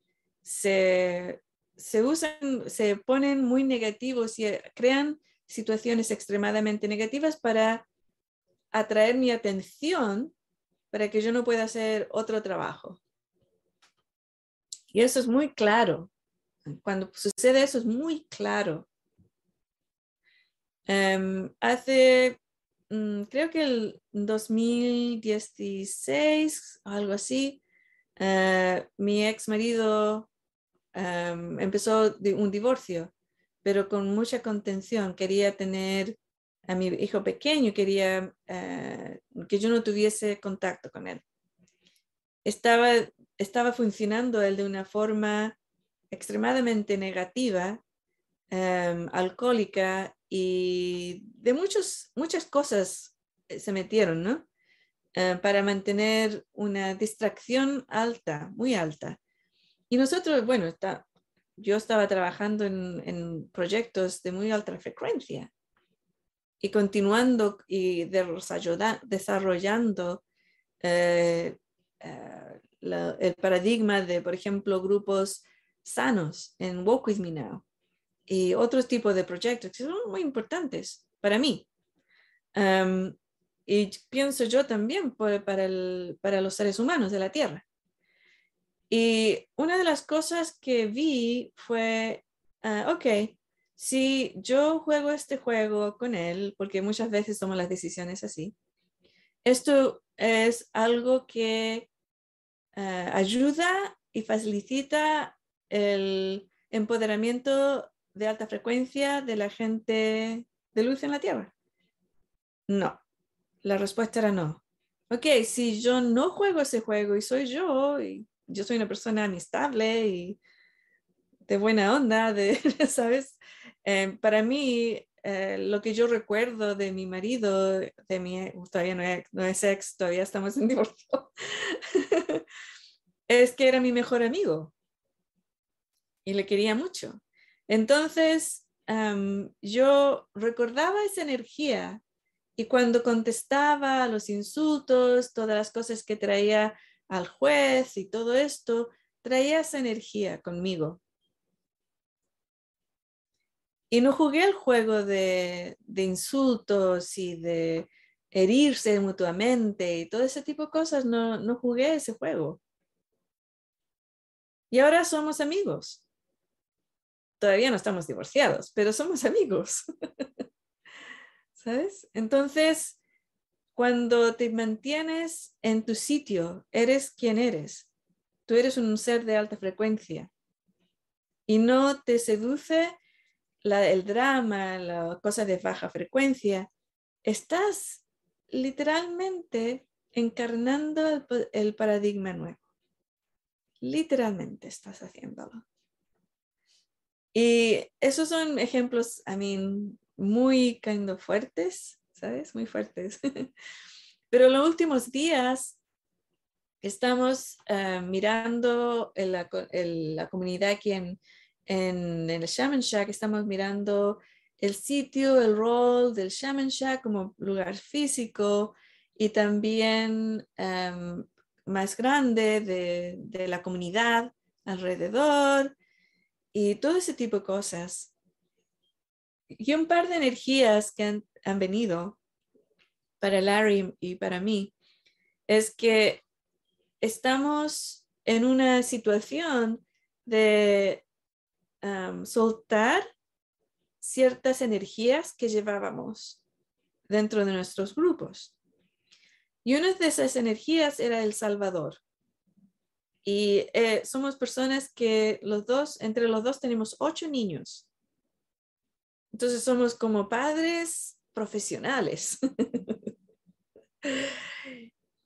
se, se usan, se ponen muy negativos y crean situaciones extremadamente negativas para atraer mi atención para que yo no pueda hacer otro trabajo. Y eso es muy claro. Cuando sucede eso es muy claro. Em, hace, mm, creo que el 2016, algo así, eh, mi ex marido em, empezó un divorcio, pero con mucha contención. Quería tener a mi hijo pequeño, quería eh, que yo no tuviese contacto con él. Estaba, estaba funcionando él de una forma extremadamente negativa, em, alcohólica y de muchos, muchas cosas eh, se metieron, ¿no? Eh, para mantener una distracción alta, muy alta. Y nosotros, bueno, está, yo estaba trabajando en, proyectos de muy alta frecuencia y continuando y desarrollando eh, el paradigma de, por ejemplo, grupos sanos en Walk With Me Now y otros tipos de proyectos que son muy importantes para mí. y pienso yo también para, el, para los seres humanos de la Tierra. Y una de las cosas que vi fue, uh, ok, si yo juego este juego con él, porque muchas veces tomo las decisiones así, esto es algo que ah, ayuda y facilita el empoderamiento de alta frecuencia de la gente de luz en la Tierra? No. La respuesta era no. Ok, si yo no juego ese juego y soy yo, y yo soy una persona amistable y de buena onda, de, ¿sabes? Eh, para mí, eh, lo que yo recuerdo de mi marido, de mi, todavía no es, no es ex, todavía estamos en divorcio, es que era mi mejor amigo y le quería mucho. Entonces, yo recordaba esa energía y cuando contestaba a los insultos, todas las cosas que traía al juez y todo esto, traía esa energía conmigo. Y no jugué el juego de, de insultos y de herirse mutuamente y todo ese tipo de cosas, no, no jugué ese juego. Y ahora somos amigos. Todavía no estamos divorciados, pero somos amigos. ¿Sabes? Entonces, cuando te mantienes en tu sitio, eres quien eres. Tú eres un ser de alta frecuencia. Y no te seduce el drama, la cosa de baja frecuencia. Estás literalmente encarnando el, paradigma nuevo. Literalmente estás haciéndolo. Y esos son ejemplos, a mí, muy kind fuertes, ¿sabes? Muy fuertes. Pero en los últimos días estamos eh, mirando la, la, comunidad aquí en, en, el Shaman Shack, estamos mirando el sitio, el rol del Shaman Shack como lugar físico y también em, más grande de, de, la comunidad alrededor y todo ese tipo de cosas. Y un par de energías que han, venido para Larry y para mí es que estamos en una situación de um, soltar ciertas energías que llevábamos dentro de nuestros grupos. Y una de esas energías era el Salvador. Y eh, somos personas que los dos, entre los dos tenemos ocho niños. Entonces somos como padres profesionales.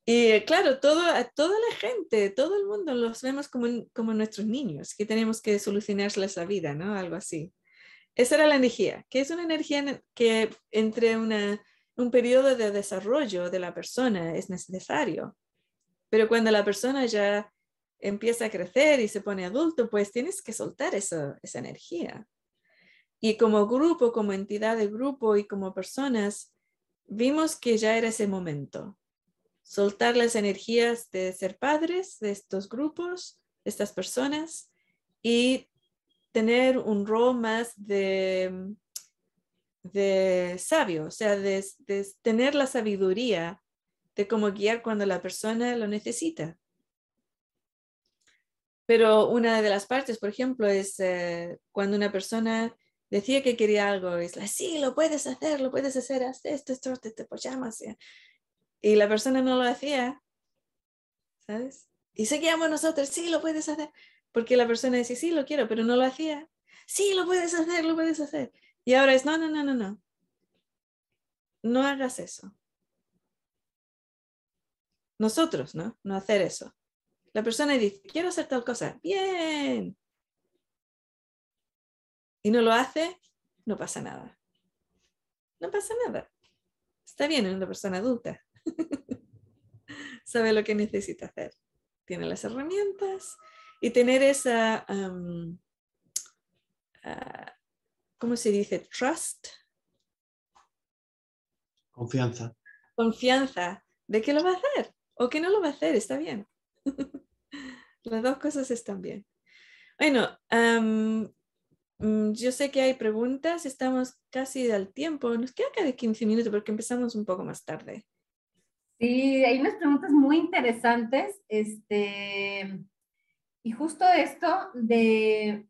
y claro, todo, toda la gente, todo el mundo los vemos como, como nuestros niños, que tenemos que solucionarles la vida, ¿no? Algo así. Esa era la energía, que es una energía que entre un periodo de desarrollo de la persona es necesario. Pero cuando la persona ya empieza a crecer y se pone adulto, pues tienes que soltar esa, esa energía. Y como grupo, como entidad de grupo y como personas, vimos que ya era ese momento. Soltar las energías de ser padres de estos grupos, de estas personas, y tener un rol más de, de sabio, o sea, de, tener la sabiduría de cómo guiar cuando la persona lo necesita. Pero una de las partes, por ejemplo, es eh, cuando una persona decía que quería algo, es la, sí, lo puedes hacer, lo puedes hacer, haz esto, esto, te, te llamas. Y la persona no lo hacía, ¿sabes? Y seguíamos nosotros, sí, lo puedes hacer. Porque la persona decía, sí, lo quiero, pero no lo hacía. Sí, lo puedes hacer, lo puedes hacer. Y ahora es, no, no, no, no, no. No hagas eso. Nosotros, ¿no? No hacer eso. La persona dice, quiero hacer tal cosa. Bien. Y no lo hace, no pasa nada. No pasa nada. Está bien, es una persona adulta. Sabe lo que necesita hacer. Tiene las herramientas, y tener esa, ah, ¿cómo se dice? Trust.
Confianza.
Confianza de que lo va a hacer o que no lo va a hacer, está bien. Las dos cosas están bien. Bueno, mm, yo sé que hay preguntas, estamos casi al tiempo, nos queda cada 15 minutos porque empezamos un poco más tarde.
Sí, hay unas preguntas muy interesantes. Este, y justo esto de...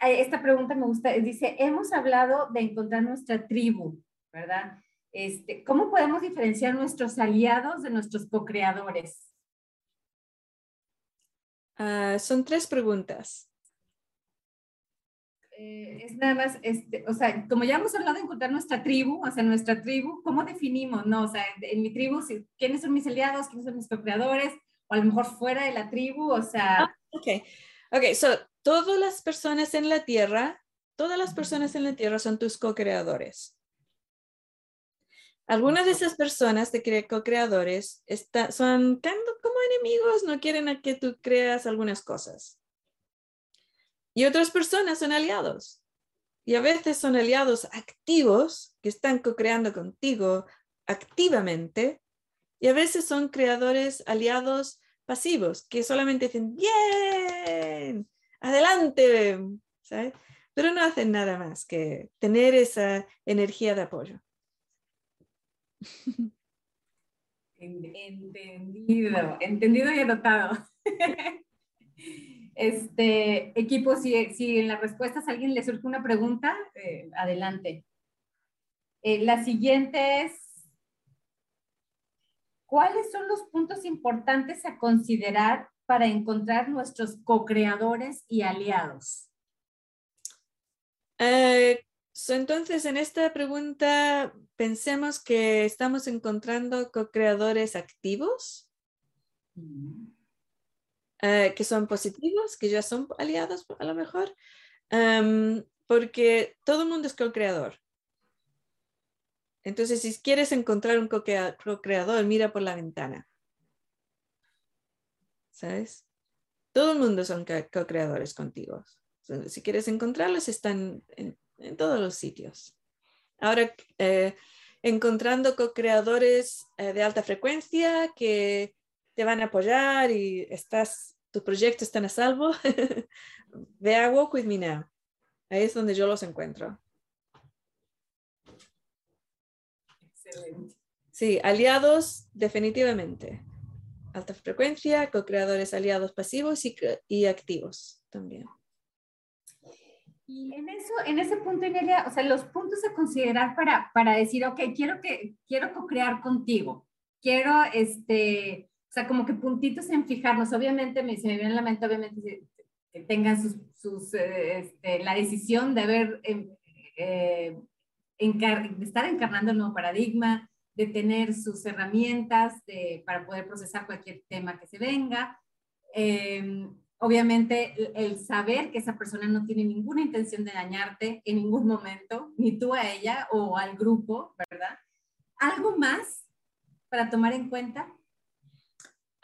Esta pregunta me gusta, dice, hemos hablado de encontrar nuestra tribu, ¿verdad? Este, ¿Cómo podemos diferenciar nuestros aliados de nuestros co-creadores?
Ah, son tres preguntas.
Eh, es nada más, este, o sea, como ya hemos hablado de encontrar nuestra tribu, o sea, nuestra tribu, ¿cómo definimos? No, o sea, en mi tribu, ¿quiénes son mis aliados? ¿Quiénes son mis co-creadores? o a lo mejor fuera de la tribu, o sea...
Ah, ok, ok, so todas las personas en la Tierra, todas las personas en la Tierra son tus co-creadores. Algunas de esas personas de co-creadores son como enemigos, no quieren a que tú creas algunas cosas. Y otras personas son aliados. Y a veces son aliados activos que están co-creando contigo activamente. Y a veces son creadores aliados pasivos que solamente dicen, bien, adelante, ¿sabes? Pero no hacen nada más que tener esa energía de apoyo.
Entendido, entendido y anotado. Este equipo, si, en las respuestas alguien le surge una pregunta, eh, adelante. Eh, la siguiente es, ¿cuáles son los puntos importantes a considerar para encontrar nuestros co-creadores y aliados?
Eh, entonces, en esta pregunta, pensemos que estamos encontrando co-creadores activos, eh, que son positivos, que ya son aliados a lo mejor, em, porque todo el mundo es co-creador. Entonces, si quieres encontrar un co-creador, mira por la ventana. ¿Sabes? Todo el mundo son co-creadores contigo. Si quieres encontrarlos, están en todos los sitios. Ahora, eh, encontrando co-creadores eh, de alta frecuencia que te van a apoyar y estás, tus proyectos están a salvo, ve a Walk With Me Now. Ahí es donde yo los encuentro.
Excelente.
Sí, aliados definitivamente. Alta frecuencia, co-creadores aliados pasivos y, y activos también.
Y en eso, en ese punto, Inelia, o sea, los puntos a considerar para, para decir, ok, quiero que, quiero co-crear contigo, quiero, este, o sea, como que puntitos en fijarnos, obviamente, me, se me viene en la mente, obviamente, que tengan sus, sus eh, este, la decisión de haber, em, eh, de estar encarnando el nuevo paradigma, de tener sus herramientas de, para poder procesar cualquier tema que se venga. Eh, Obviamente, el saber que esa persona no tiene ninguna intención de dañarte en ningún momento, ni tú a ella o al grupo, ¿verdad? ¿Algo más para tomar en cuenta?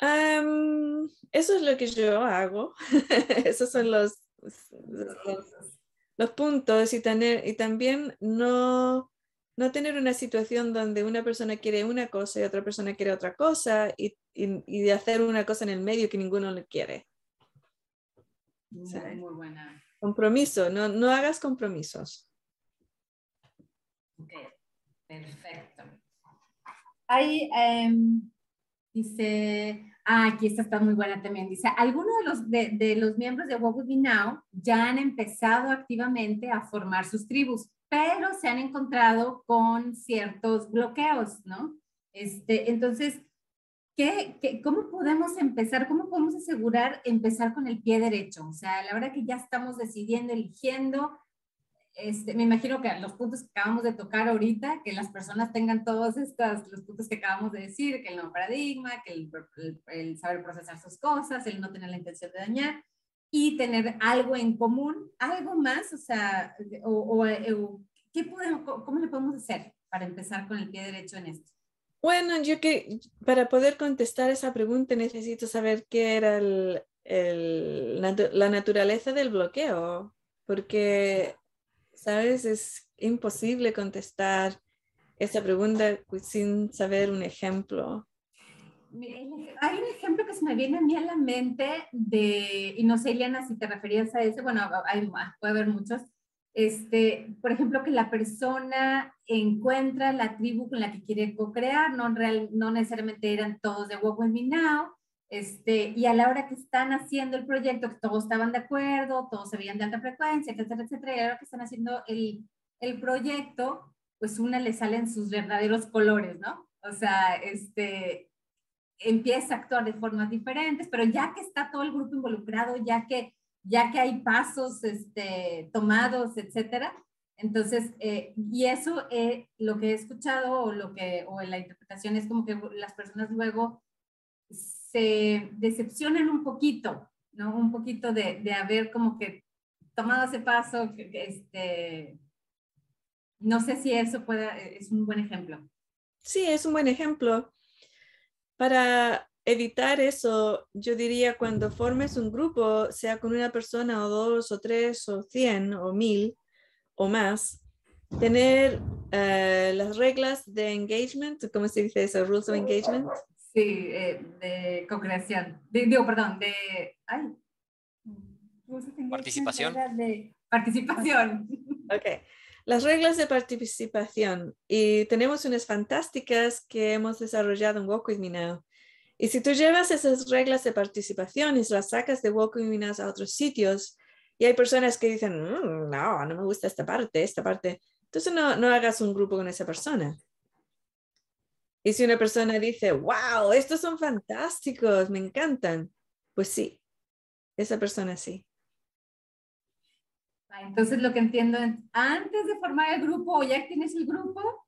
eso es lo que yo hago. Esos son los, los, puntos y, tener, y también no, no tener una situación donde una persona quiere una cosa y otra persona quiere otra cosa y, y, y de hacer una cosa en el medio que ninguno le quiere.
Muy, buena.
Compromiso, no, no hagas compromisos.
Ok, perfecto. Ahí em, dice, ah, aquí esta está muy buena también. Dice, algunos de los, de, de los miembros de What Would Be Now ya han empezado activamente a formar sus tribus, pero se han encontrado con ciertos bloqueos, ¿no? Este, entonces, ¿Qué, cómo podemos empezar? ¿Cómo podemos asegurar empezar con el pie derecho? O sea, la hora que ya estamos decidiendo, eligiendo, este, me imagino que los puntos que acabamos de tocar ahorita, que las personas tengan todos estos, los puntos que acabamos de decir, que el nuevo paradigma, que el, el, saber procesar sus cosas, el no tener la intención de dañar y tener algo en común, algo más, o sea, o, o, ¿qué podemos, ¿cómo le podemos hacer para empezar con el pie derecho en esto?
Bueno, yo que para poder contestar esa pregunta necesito saber qué era la naturaleza del bloqueo, porque, ¿sabes? Es imposible contestar esa pregunta sin saber un ejemplo.
Hay un ejemplo que se me viene a mí a la mente de, y no sé, Eliana, si te referías a ese, bueno, hay, puede haber muchos, este, por ejemplo, que la persona encuentra la tribu con la que quiere co-crear, no, no necesariamente eran todos de With Me Now, este, y a la hora que están haciendo el proyecto, que todos estaban de acuerdo, todos se veían de alta frecuencia, etcétera, etcétera, y a la hora que están haciendo el, el proyecto, pues una le salen sus verdaderos colores, ¿no? O sea, este, empieza a actuar de formas diferentes, pero ya que está todo el grupo involucrado, ya que ya que hay pasos este, tomados, etcétera. Entonces, eh, y eso eh, lo que he escuchado o lo que, o en la interpretación es como que las personas luego se decepcionan un poquito, ¿no? Un poquito de, de haber como que tomado ese paso, este, no sé si eso puede, es un buen ejemplo.
sí, es un buen ejemplo. Para evitar eso, yo diría cuando formes un grupo, sea con una persona o dos o tres o cien o mil o más, tener eh, las reglas de engagement, ¿cómo se dice eso? Rules of engagement.
Sí, eh, de co-creación. Digo, perdón, de... Ay. Rules of engagement
Participación.
De participación.
Ok. Las reglas de participación. Y tenemos unas fantásticas que hemos desarrollado en Walk With Me Now. Y si tú llevas esas reglas de participación y las sacas de Walk With Me Now a otros sitios, y hay personas que dicen, "Mm, no, no me gusta esta parte, esta parte, entonces no, no hagas un grupo con esa persona. Y si una persona dice, wow, estos son fantásticos, me encantan, pues sí, esa persona sí.
Entonces lo que entiendo es, antes de formar el grupo o ya tienes el grupo,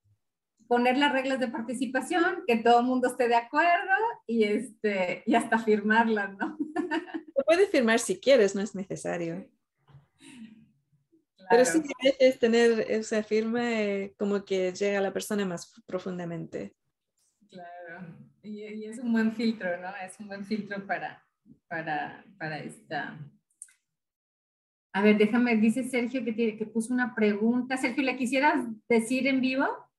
poner las reglas de participación, que todo el mundo esté de acuerdo y, este, y hasta firmarlas, ¿no?
Lo puedes firmar si quieres, no es necesario. Pero sí,
Claro.
a veces tener esa firma eh, como que llega a la persona más profundamente.
Claro, y, y es un buen filtro, ¿no? Es un buen filtro para, para, para esta. A ver, déjame, dice Sergio que, tiene, que puso una pregunta. Sergio, ¿le quisieras decir en vivo?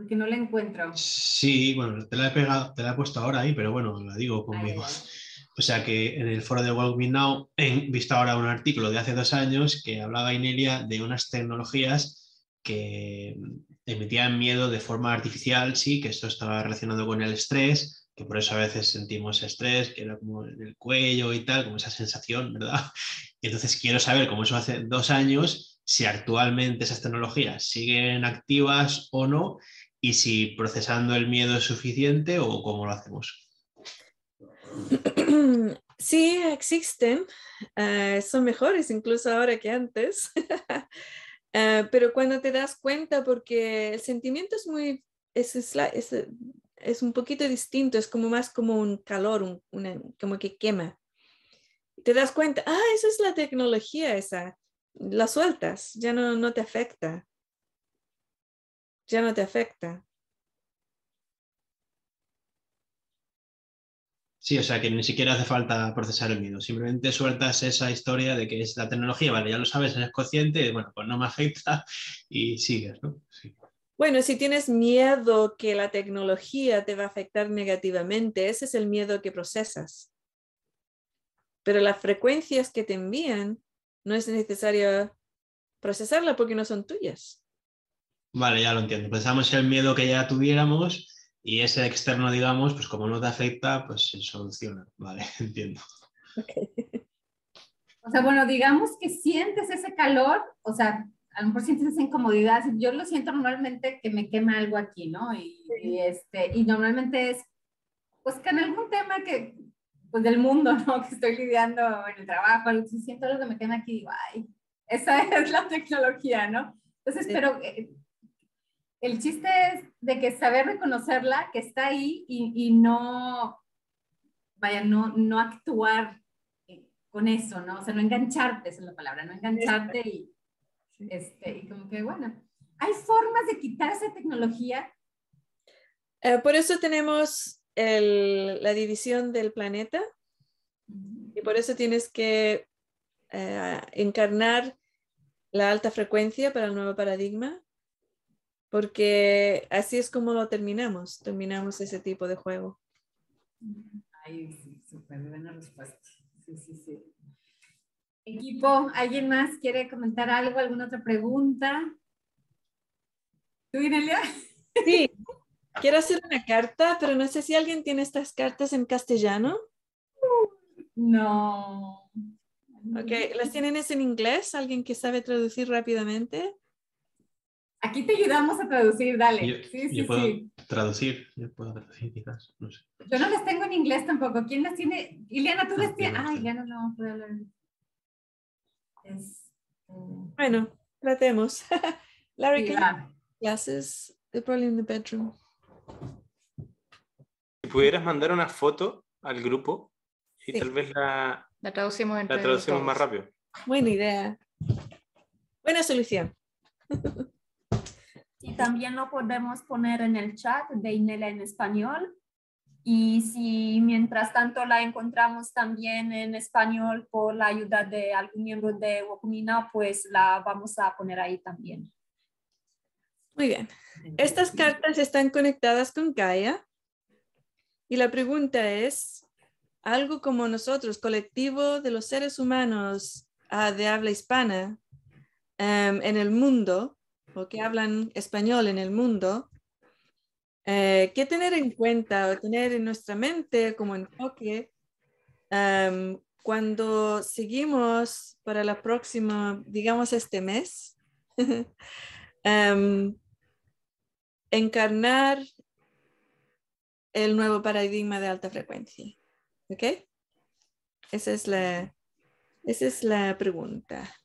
Porque no la encuentro.
Sí, bueno, te la he pegado, te la he puesto ahora ahí, pero bueno, la digo conmigo.
Ay, ay,
O sea que en el foro de Walk Me Now he visto ahora un artículo de hace dos años que hablaba Inelia de unas tecnologías que emitían miedo de forma artificial, sí, que esto estaba relacionado con el estrés, que por eso a veces sentimos estrés, que era como en el cuello y tal, como esa sensación, ¿verdad? Y entonces quiero saber, como eso hace dos años, si actualmente esas tecnologías siguen activas o no y si procesando el miedo es suficiente o cómo lo hacemos.
Sí, existen. eh, son mejores incluso ahora que antes. Eh, pero cuando te das cuenta, porque el sentimiento es muy, es, es, es un poquito distinto, es como más como un calor, un- una- como que quema. Te das cuenta, ah, esa es la tecnología esa. La sueltas, ya no, no te afecta. Ya no te afecta.
Sí, o sea que ni siquiera hace falta procesar el miedo, simplemente sueltas esa historia de que es la tecnología, vale, ya lo sabes, eres consciente, bueno, pues no me afecta y sigues, ¿no? Sí.
Bueno, si tienes miedo que la tecnología te va a afectar negativamente, ese es el miedo que procesas. Pero las frecuencias que te envían no es necesario procesarla porque no son tuyas.
Vale, ya lo entiendo. Pensamos el miedo que ya tuviéramos y ese externo, digamos, pues como no te afecta, pues se soluciona. Vale, entiendo.
O sea, bueno, digamos que sientes ese calor, o sea, a lo mejor sientes esa incomodidad. Yo lo siento normalmente que me quema algo aquí, ¿no? Y, y, este, y normalmente es, pues, que en algún tema que, pues, del mundo, ¿no? Que estoy lidiando en el trabajo, si siento algo que me quema aquí, digo, ay, esa es la tecnología, ¿no? Entonces,
Sí.
pero eh, el chiste es de que saber reconocerla, que está ahí y, y no, vaya, no, no actuar eh, con eso, ¿no? O sea, no engancharte, esa es la palabra, no engancharte y, este, y como que, bueno, hay formas de quitar esa tecnología.
Eh, por eso tenemos el- la división del planeta y por eso tienes que eh, encarnar la alta frecuencia para el nuevo paradigma, porque así es como lo terminamos, terminamos ese tipo de juego.
Ay, sí, súper buena respuesta. Sí, sí, sí. Equipo, ¿alguien más quiere comentar algo? ¿Alguna otra pregunta? ¿Tú, Inelia?
Sí, quiero hacer una carta, pero no sé si alguien tiene estas cartas en castellano.
No.
Ok, ¿las tienen en inglés? ¿Alguien que sabe traducir rápidamente?
Aquí te ayudamos a traducir, dale.
Yo,
sí, sí,
yo puedo
sí.
traducir, yo puedo traducir quizás, no sé.
Yo no las tengo en inglés tampoco. ¿Quién las tiene? Ileana, tú
Ah,
las tienes.
no sé.
Ileana no puede hablar. Es, eh,
Bueno, tratemos. Larry,
sí,
can glasses? They're probably in the bedroom.
Si pudieras mandar una foto al grupo y
Sí.
tal vez la,
La traducimos
la traducimos más rápido.
Buena idea. Buena solución.
Y también lo podemos poner en el chat de Inelia en español. Y si mientras tanto la encontramos también en español por la ayuda de algún miembro de Wokumina, pues la vamos a poner ahí también.
Muy bien. Estas cartas están conectadas con Gaia. Y la pregunta es, algo como nosotros, colectivo de los seres humanos ah, de habla hispana em, en el mundo, o que hablan español en el mundo, eh, ¿qué tener en cuenta o tener en nuestra mente como enfoque em, cuando seguimos para la próxima, digamos este mes, em, encarnar el nuevo paradigma de alta frecuencia? ¿Ok? Esa es la, esa es la pregunta.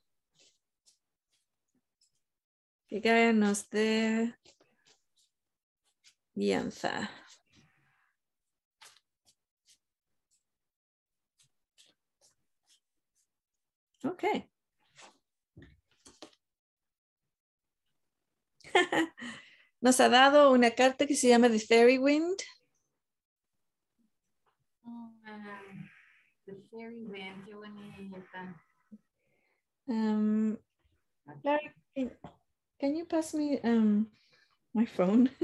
Que Gaia nos dé guianza. Ok. Nos ha dado una carta que se llama The Fairy Wind.
The Fairy Wind, qué bonita.
Um, can, you pass me um, my phone?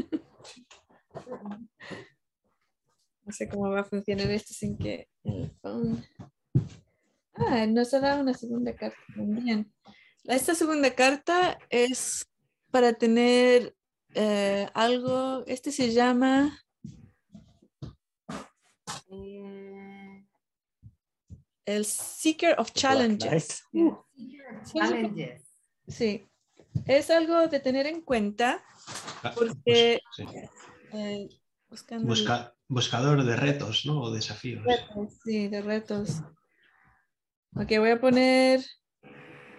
no sé cómo va a funcionar esto sin que el phone. Ah, nos ha dado una segunda carta también. Esta segunda carta es para tener eh, algo, este se llama
Eh,
el Seeker of Challenges.
Challenges.
Sí, es algo de tener en cuenta
Ah,
porque
pues, sí.
eh, buscando el-
Busca- buscador de retos, ¿no? O desafíos.
retos, sí, de retos. Ok, voy a poner.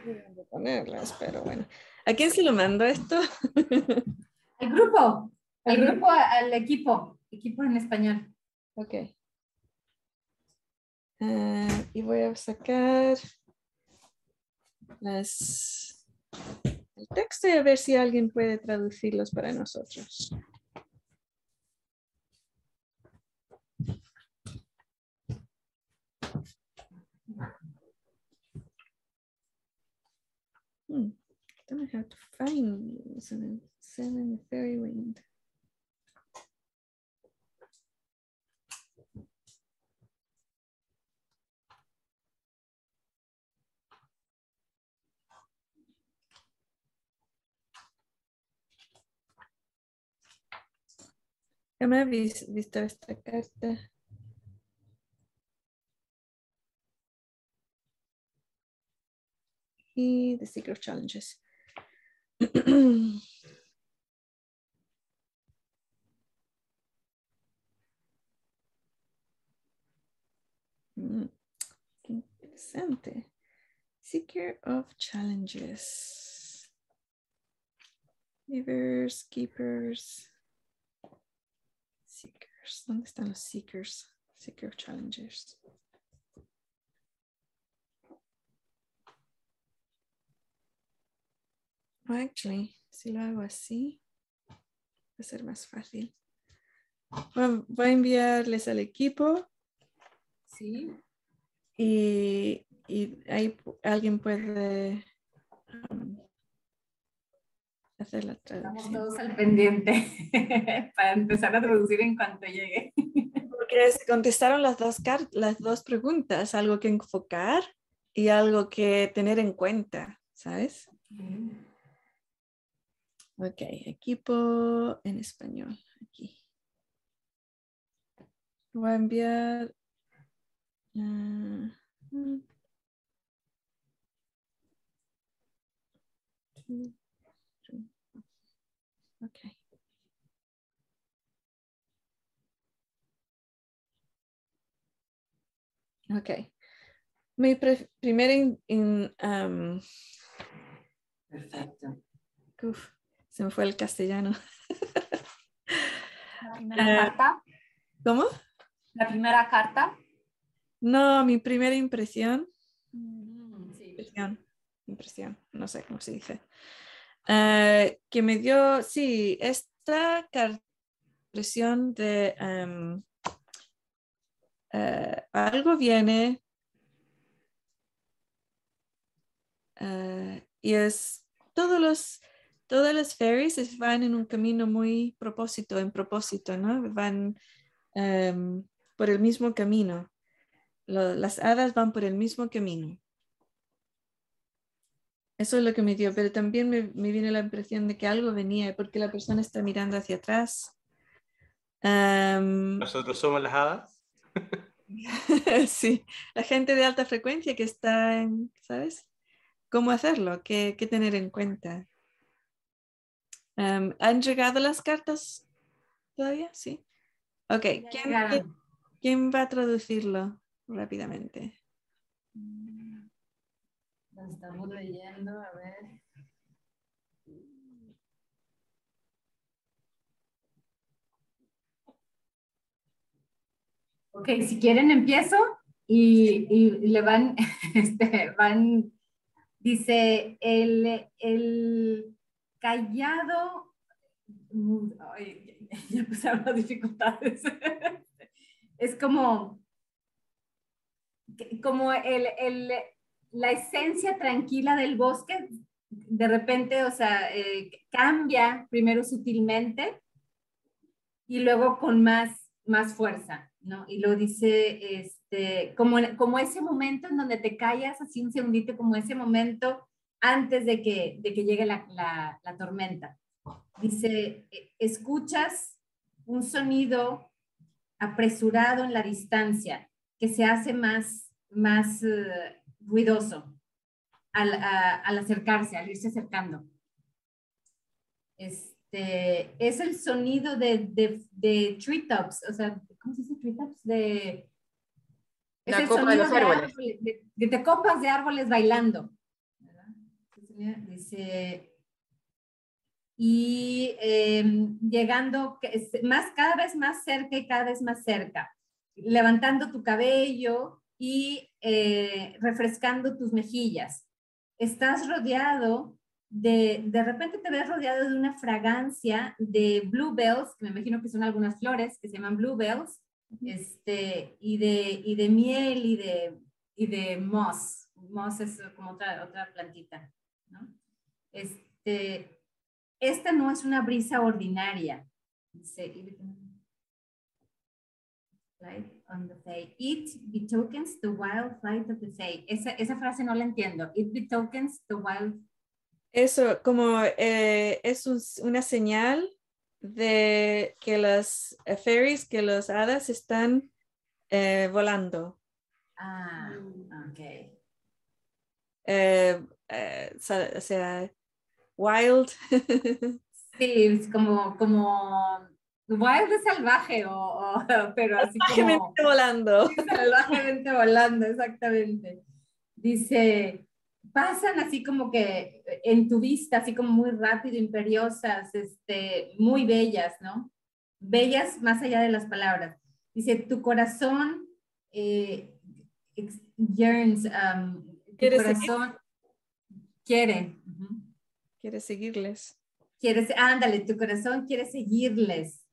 Voy a ponerlas, pero bueno. ¿A quién se lo mando esto?
El grupo, el grupo al equipo, equipo en español.
ok. Ah, y voy a sacar las, el texto y a ver si alguien puede traducirlos para nosotros. Hmm. Gonna have to find seven, seven fairy wind. Ya me habéis visto esta carta. Y The Secret Challenges. Mm, interesante. Seeker of Challenges. Givers, keepers. Seekers. ¿Dónde están los seekers? Seeker. Oh, actually, si lo hago así, va a ser más fácil. Voy a enviarles al equipo
Sí.
y, y ahí alguien puede um, hacer la
Estamos
traducción.
todos al pendiente para empezar a traducir en cuanto llegue.
Porque se contestaron las dos, las dos preguntas, algo que enfocar y algo que tener en cuenta, ¿sabes? Ok, equipo en español, aquí. Voy a enviar. mm. Two. Ok. Mi primera in- in, um,
Perfecto.
uf, se me fue el castellano.
La primera
Eh,
carta.
¿Cómo?
La primera carta.
No, mi primera impresión.
Mm, Sí.
Impresión. Impresión. No sé cómo se dice. eh, que me dio, sí, esta impresión de em, eh, algo viene eh, y es todos los todas las fairies van en un camino muy propósito, en propósito, ¿no? Van em, por el mismo camino. las hadas van por el mismo camino. Eso es lo que me dio, pero también me, me viene la impresión de que algo venía porque la persona está mirando hacia atrás.
¿Nosotros somos las hadas?
sí, la gente de alta frecuencia que está en, ¿sabes? ¿Cómo hacerlo? ¿Qué, qué tener en cuenta? ¿Han llegado las cartas todavía? Sí. Ok, ¿quién, ¿quién va a traducirlo rápidamente?
Lo estamos leyendo, a ver. Ok, si quieren empiezo y, y le van, este, van, dice, el, el callado, ay, ya empezaron las dificultades, es como, como el, el, la esencia tranquila del bosque, de repente, o sea, eh, cambia primero sutilmente y luego con más, más fuerza, ¿no? Y lo dice, este, como, como ese momento en donde te callas así un segundito, como ese momento antes de que, de que llegue la, la, la tormenta. Dice, e, escuchas un sonido apresurado en la distancia que se hace más, más uh, ruidoso al, al, acercarse, al irse acercando. Este, es el sonido de, de, de treetops, o sea, ¿cómo se dice treetops? De, es
copa de los árboles.
de, de, copas de árboles bailando. Dice, y eh, llegando más, cada vez más cerca y cada vez más cerca, levantando tu cabello y eh, refrescando tus mejillas. Estás rodeado de, de repente te ves rodeado de una fragancia de bluebells, que me imagino que son algunas flores que se llaman bluebells, este, y, de, y de miel y de, y de moss. Moss es como otra, otra plantita. ¿no? Este, esta no es una brisa ordinaria. Dice, on the Fae. It betokens the wild flight of the Fae. Esa, esa frase no la entiendo. It betokens the wild.
Eso, como eh, es un, una señal de que las uh, fairies, que los hadas están eh, volando.
Ah, ok.
Eh, o sea, wild.
sí, es como, como Wild es salvaje, o, o, pero así
salvajemente
como...
volando.
Sí, salvajemente volando, exactamente. Dice, pasan así como que en tu vista, así como muy rápido, imperiosas, este, muy bellas, ¿no? Bellas más allá de las palabras. Dice, tu corazón eh, yearns, um, tu corazón seguir? quiere. Uh -huh.
Quiere seguirles.
Quieres, ándale, tu corazón quiere seguirles.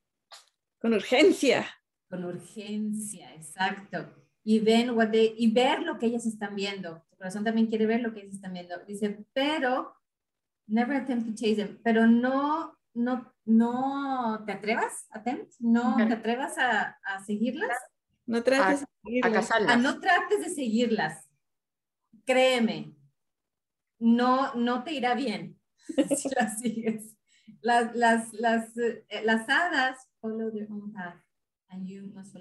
Con urgencia.
Con urgencia, exacto. Y, ven what they, y ver lo que ellas están viendo. Tu corazón también quiere ver lo que ellas están viendo. Dice, pero, never attempt to chase them, pero no, no, no te atrevas, attempt, no te atrevas a, a seguirlas.
No trates
a, de seguirlas. A,
a no trates de seguirlas. Créeme, no, no te irá bien si las sigues. Las, las, las, eh, las hadas follow their own path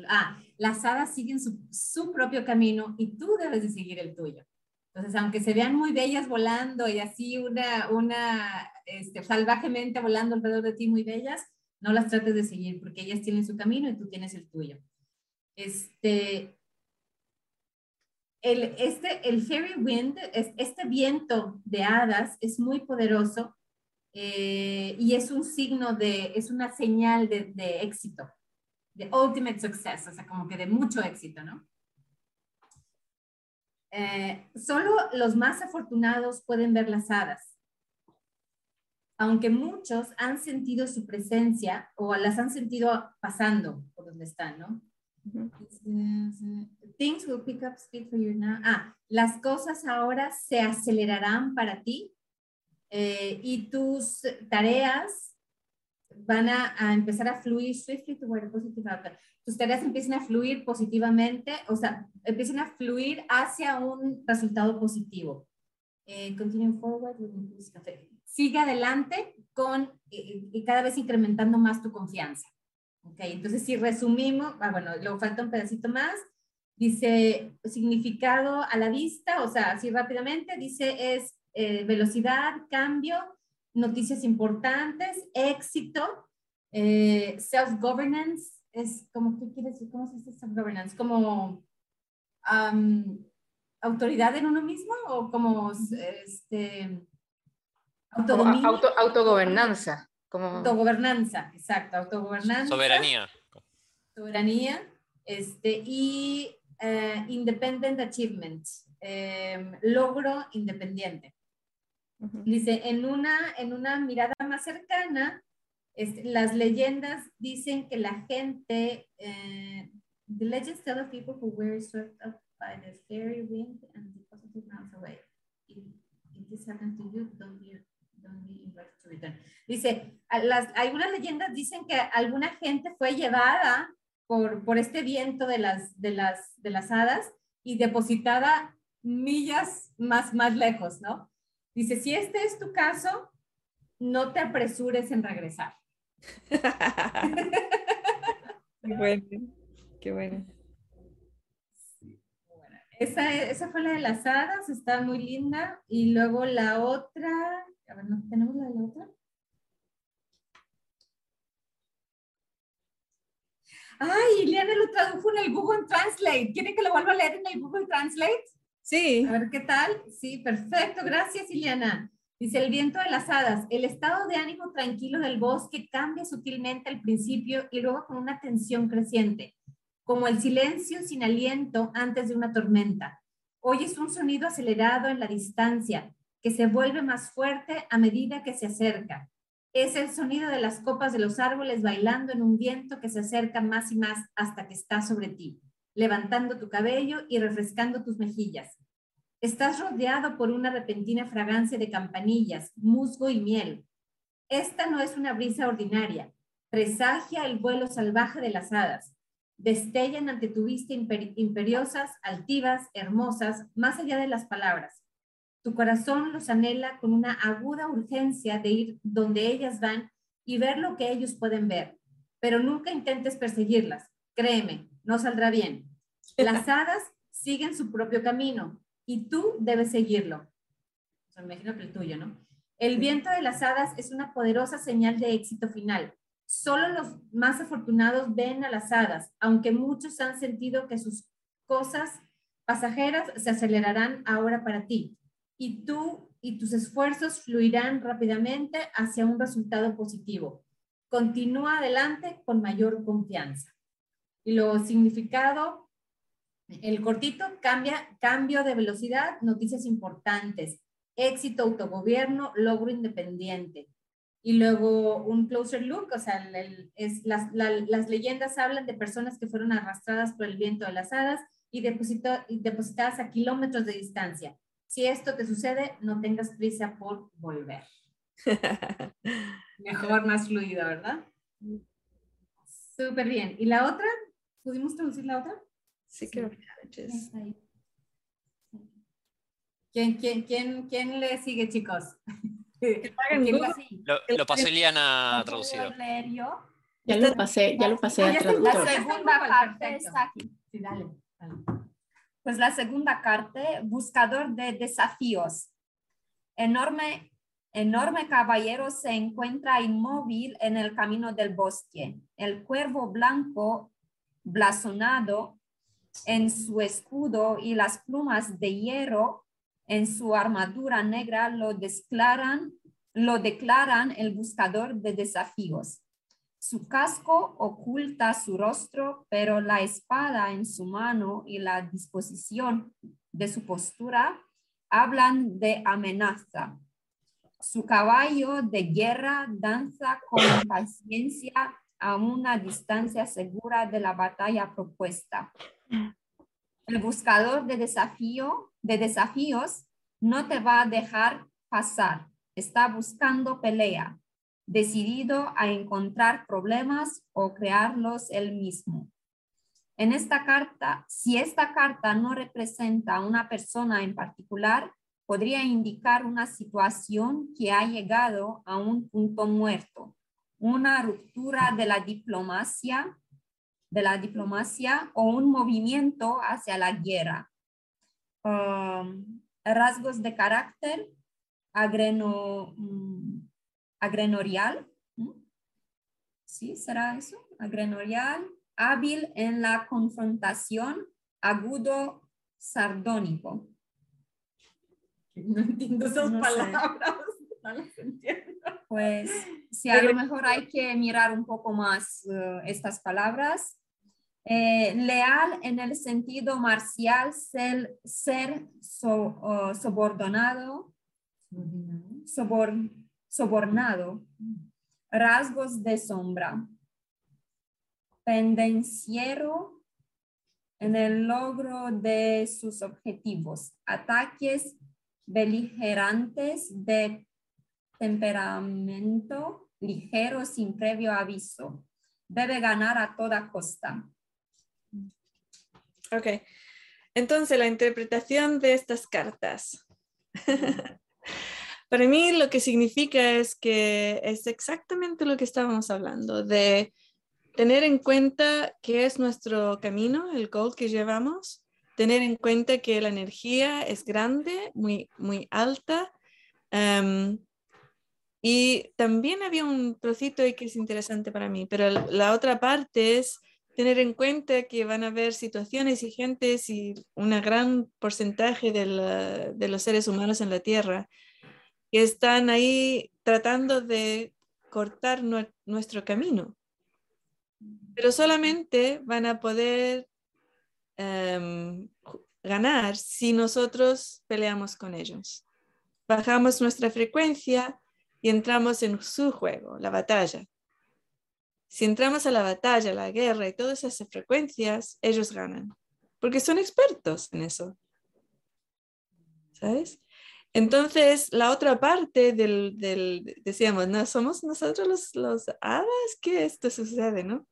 Ah, las hadas siguen su, su, propio camino y tú debes de seguir el tuyo. Entonces, aunque se vean muy bellas volando y así una, una este, salvajemente volando alrededor de ti muy bellas, no las trates de seguir porque ellas tienen su camino y tú tienes el tuyo. Este, el, este, el fairy wind, este viento de hadas es muy poderoso eh, y es un signo de, es una señal de, de, éxito, de ultimate success, o sea, como que de mucho éxito, ¿no? Eh, solo los más afortunados pueden ver las hadas. aunque muchos han sentido su presencia o las han sentido pasando por donde están, ¿no? Things will pick up speed for you now. Ah, las cosas ahora se acelerarán para ti eh, y tus tareas van a, a, empezar a fluir swiftly toward positive outcome. Tus tareas empiezan a fluir positivamente, o sea, empiezan a fluir hacia un resultado positivo. Eh, continue forward with Sigue adelante con y cada vez incrementando más tu confianza. Ok, entonces si resumimos, ah, bueno, luego falta un pedacito más. Dice significado a la vista, o sea, así rápidamente, dice es eh, velocidad, cambio, noticias importantes, éxito, eh, self-governance, es como, ¿qué quiere decir? ¿Cómo se dice self-governance? Como um, autoridad en uno mismo o como este,
autodominio? Auto, autogobernanza. Como...
Autogobernanza, exacto, autogobernanza.
Soberanía.
Soberanía, este, y uh, independent achievement, eh, logro independiente. Dice, en una, en una mirada más cercana, es, las leyendas dicen que la gente, eh, the legends tell of people who were swept up by the fairy wind and the positive miles away. If, if this happened to you, don't be, don't be invited to return. Dice, las, algunas leyendas dicen que alguna gente fue llevada por, por este viento de las, de, las, de las hadas y depositada millas más, más lejos, ¿no? Dice, si este es tu caso, no te apresures en regresar.
qué bueno, qué bueno.
Esa, esa, fue la de las hadas, está muy linda. Y luego la otra, a ver, ¿no tenemos la de la otra? Ay, Ileana lo tradujo en el Google Translate. ¿Quiere que lo vuelva a leer en el Google Translate?
Sí.
A ver qué tal. Sí, perfecto. Gracias, Ileana. Dice el viento de las hadas. El estado de ánimo tranquilo del bosque cambia sutilmente al principio y luego con una tensión creciente, como el silencio sin aliento antes de una tormenta. Oyes un sonido acelerado en la distancia que se vuelve más fuerte a medida que se acerca. Es el sonido de las copas de los árboles bailando en un viento que se acerca más y más hasta que está sobre ti, levantando tu cabello y refrescando tus mejillas. Estás rodeado por una repentina fragancia de campanillas, musgo y miel. Esta no es una brisa ordinaria. Presagia el vuelo salvaje de las hadas. Destellan ante tu vista imperiosas, altivas, hermosas, más allá de las palabras. Tu corazón los anhela con una aguda urgencia de ir donde ellas van y ver lo que ellos pueden ver. Pero nunca intentes perseguirlas. Créeme, no saldrá bien. Las hadas siguen su propio camino, y tú debes seguirlo. O sea, me imagino que el tuyo, ¿no? El viento de las hadas es una poderosa señal de éxito final. Solo los más afortunados ven a las hadas, aunque muchos han sentido que sus cosas pasajeras se acelerarán ahora para ti. Y tú y tus esfuerzos fluirán rápidamente hacia un resultado positivo. Continúa adelante con mayor confianza. Y lo significado el cortito cambia, cambio de velocidad, noticias importantes, éxito, autogobierno, logro independiente. Y luego un closer look, o sea, es, las, las, leyendas hablan de personas que fueron arrastradas por el viento de las hadas y, y depositadas a kilómetros de distancia. Si esto te sucede, no tengas prisa por volver. Mejor, más fluido, ¿verdad? Súper bien. ¿Y la otra? ¿Pudimos traducir la otra?
Secure marriages.
¿Quién, quién, quién, quién le sigue, chicos?
Lo, lo pasó Eliana traducido.
Ya lo pasé, ya lo pasé a traductor.
La segunda parte está aquí. Sí, dale, dale. Pues la segunda carta, buscador de desafíos. Enorme, enorme caballero se encuentra inmóvil en el camino del bosque. El cuervo blanco blasonado en su escudo y las plumas de hierro en su armadura negra lo declaran, lo declaran el buscador de desafíos. Su casco oculta su rostro, pero la espada en su mano y la disposición de su postura hablan de amenaza. Su caballo de guerra danza con paciencia a una distancia segura de la batalla propuesta. El buscador de, desafío, de desafíos no te va a dejar pasar. Está buscando pelea, decidido a encontrar problemas o crearlos él mismo. En esta carta, si esta carta no representa a una persona en particular, podría indicar una situación que ha llegado a un punto muerto, una ruptura de la diplomacia, de la diplomacia o un movimiento hacia la guerra. Um, rasgos de carácter agreno, mm, agrenorial. ¿Sí? ¿Será eso? Agrenorial, hábil en la confrontación, agudo, sardónico.
No entiendo esas palabras, no las entiendo.
Pues sí, a lo mejor hay que mirar un poco más uh, estas palabras. Eh, leal en el sentido marcial, ser, ser so, uh, subordinado, sobor, sobornado, rasgos de sombra, pendenciero en el logro de sus objetivos, ataques beligerantes de temperamento ligero sin previo aviso. Debe ganar a toda costa.
Ok. Entonces, la interpretación de estas cartas. Para mí lo que significa es que es exactamente lo que estábamos hablando, de tener en cuenta que es nuestro camino, el goal que llevamos, tener en cuenta que la energía es grande, muy, muy alta. Em, y también había un trocito ahí que es interesante para mí, pero la otra parte es tener en cuenta que van a haber situaciones y gentes y un gran porcentaje de, los seres humanos en la Tierra que están ahí tratando de cortar nuestro camino. Pero solamente van a poder em, ganar si nosotros peleamos con ellos. Bajamos nuestra frecuencia y entramos en su juego, la batalla. Si entramos a la batalla, la guerra y todas esas frecuencias, ellos ganan, porque son expertos en eso. ¿Sabes? Entonces, la otra parte del, decíamos, no, somos nosotros los, los hadas que esto sucede, ¿no?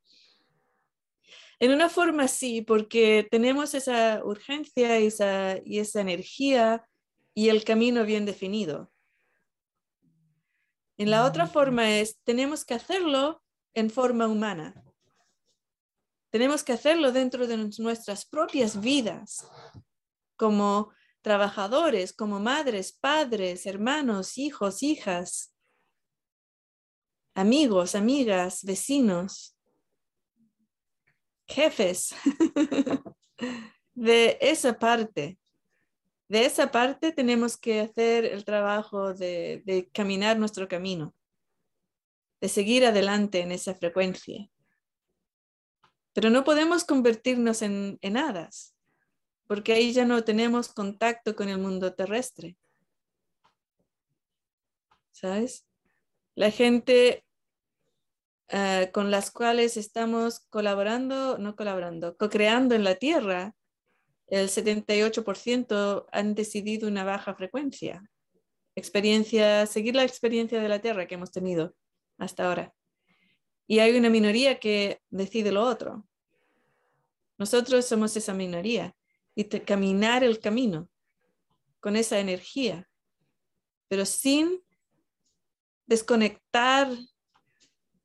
En una forma sí, porque tenemos esa urgencia y esa, y esa energía y el camino bien definido. En la otra forma es, tenemos que hacerlo en forma humana. Tenemos que hacerlo dentro de nuestras propias vidas, como trabajadores como madres, padres, hermanos, hijos, hijas, amigos, amigas, vecinos, jefes, de esa parte. De esa parte tenemos que hacer el trabajo de, caminar nuestro camino, de seguir adelante en esa frecuencia. Pero no podemos convertirnos en, en hadas porque ahí ya no tenemos contacto con el mundo terrestre. ¿Sabes? La gente eh, con las cuales estamos colaborando, no colaborando, co-creando en la Tierra, el 78% han decidido una baja frecuencia. Experiencia, seguir la experiencia de la Tierra que hemos tenido hasta ahora. Y hay una minoría que decide lo otro. Nosotros somos esa minoría y caminar el camino con esa energía, pero sin desconectar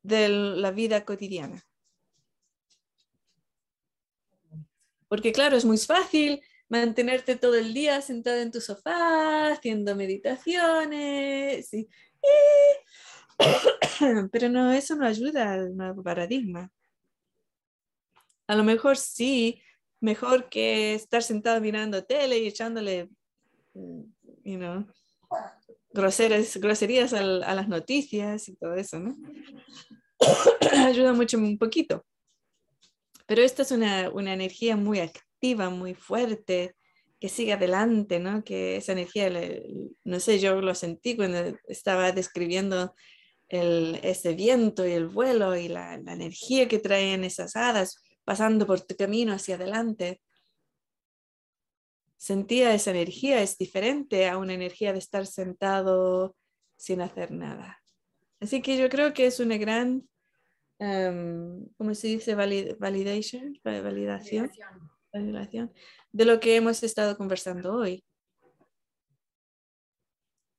de la vida cotidiana. Porque claro, es muy fácil mantenerte todo el día sentado en tu sofá, haciendo meditaciones, pero no, eso no ayuda al nuevo paradigma. A lo mejor sí mejor que estar sentado mirando tele y echándole, mm, you know, groserías a, las noticias y todo eso, ¿no? Ayuda mucho un poquito. Pero esta es una, una energía muy activa, muy fuerte, que siga adelante, ¿no? Que esa energía, no sé, yo lo sentí cuando estaba describiendo el, ese viento y el vuelo y la, la energía que traen esas hadas pasando por tu camino hacia adelante. Sentía esa energía, es diferente a una energía de estar sentado sin hacer nada. Así que yo creo que es una gran, um, ¿cómo se dice? validation, validación. validación de lo que hemos estado conversando hoy.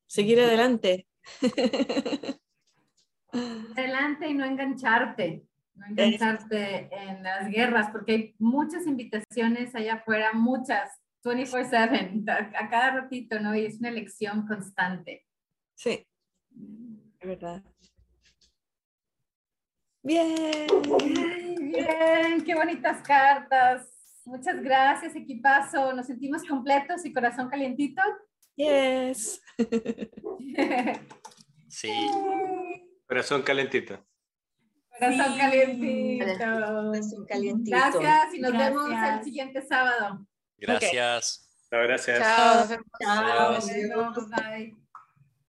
Seguir adelante.
Adelante y no engancharte, no engancharte en las guerras, porque hay muchas invitaciones allá afuera, muchas, 24/7, a cada ratito, ¿no? Y es una elección constante.
Sí, es verdad. Bien.
Bien, qué bonitas cartas. Muchas gracias, equipazo. Nos sentimos completos y corazón calientito.
Yes.
sí.
Corazón calentito.
Corazón calientito.
Corazón calientito.
Gracias y nos
Gracias.
vemos el siguiente sábado.
Gracias.
Chao, gracias.
Chao.
Chao. Vemos. Bye.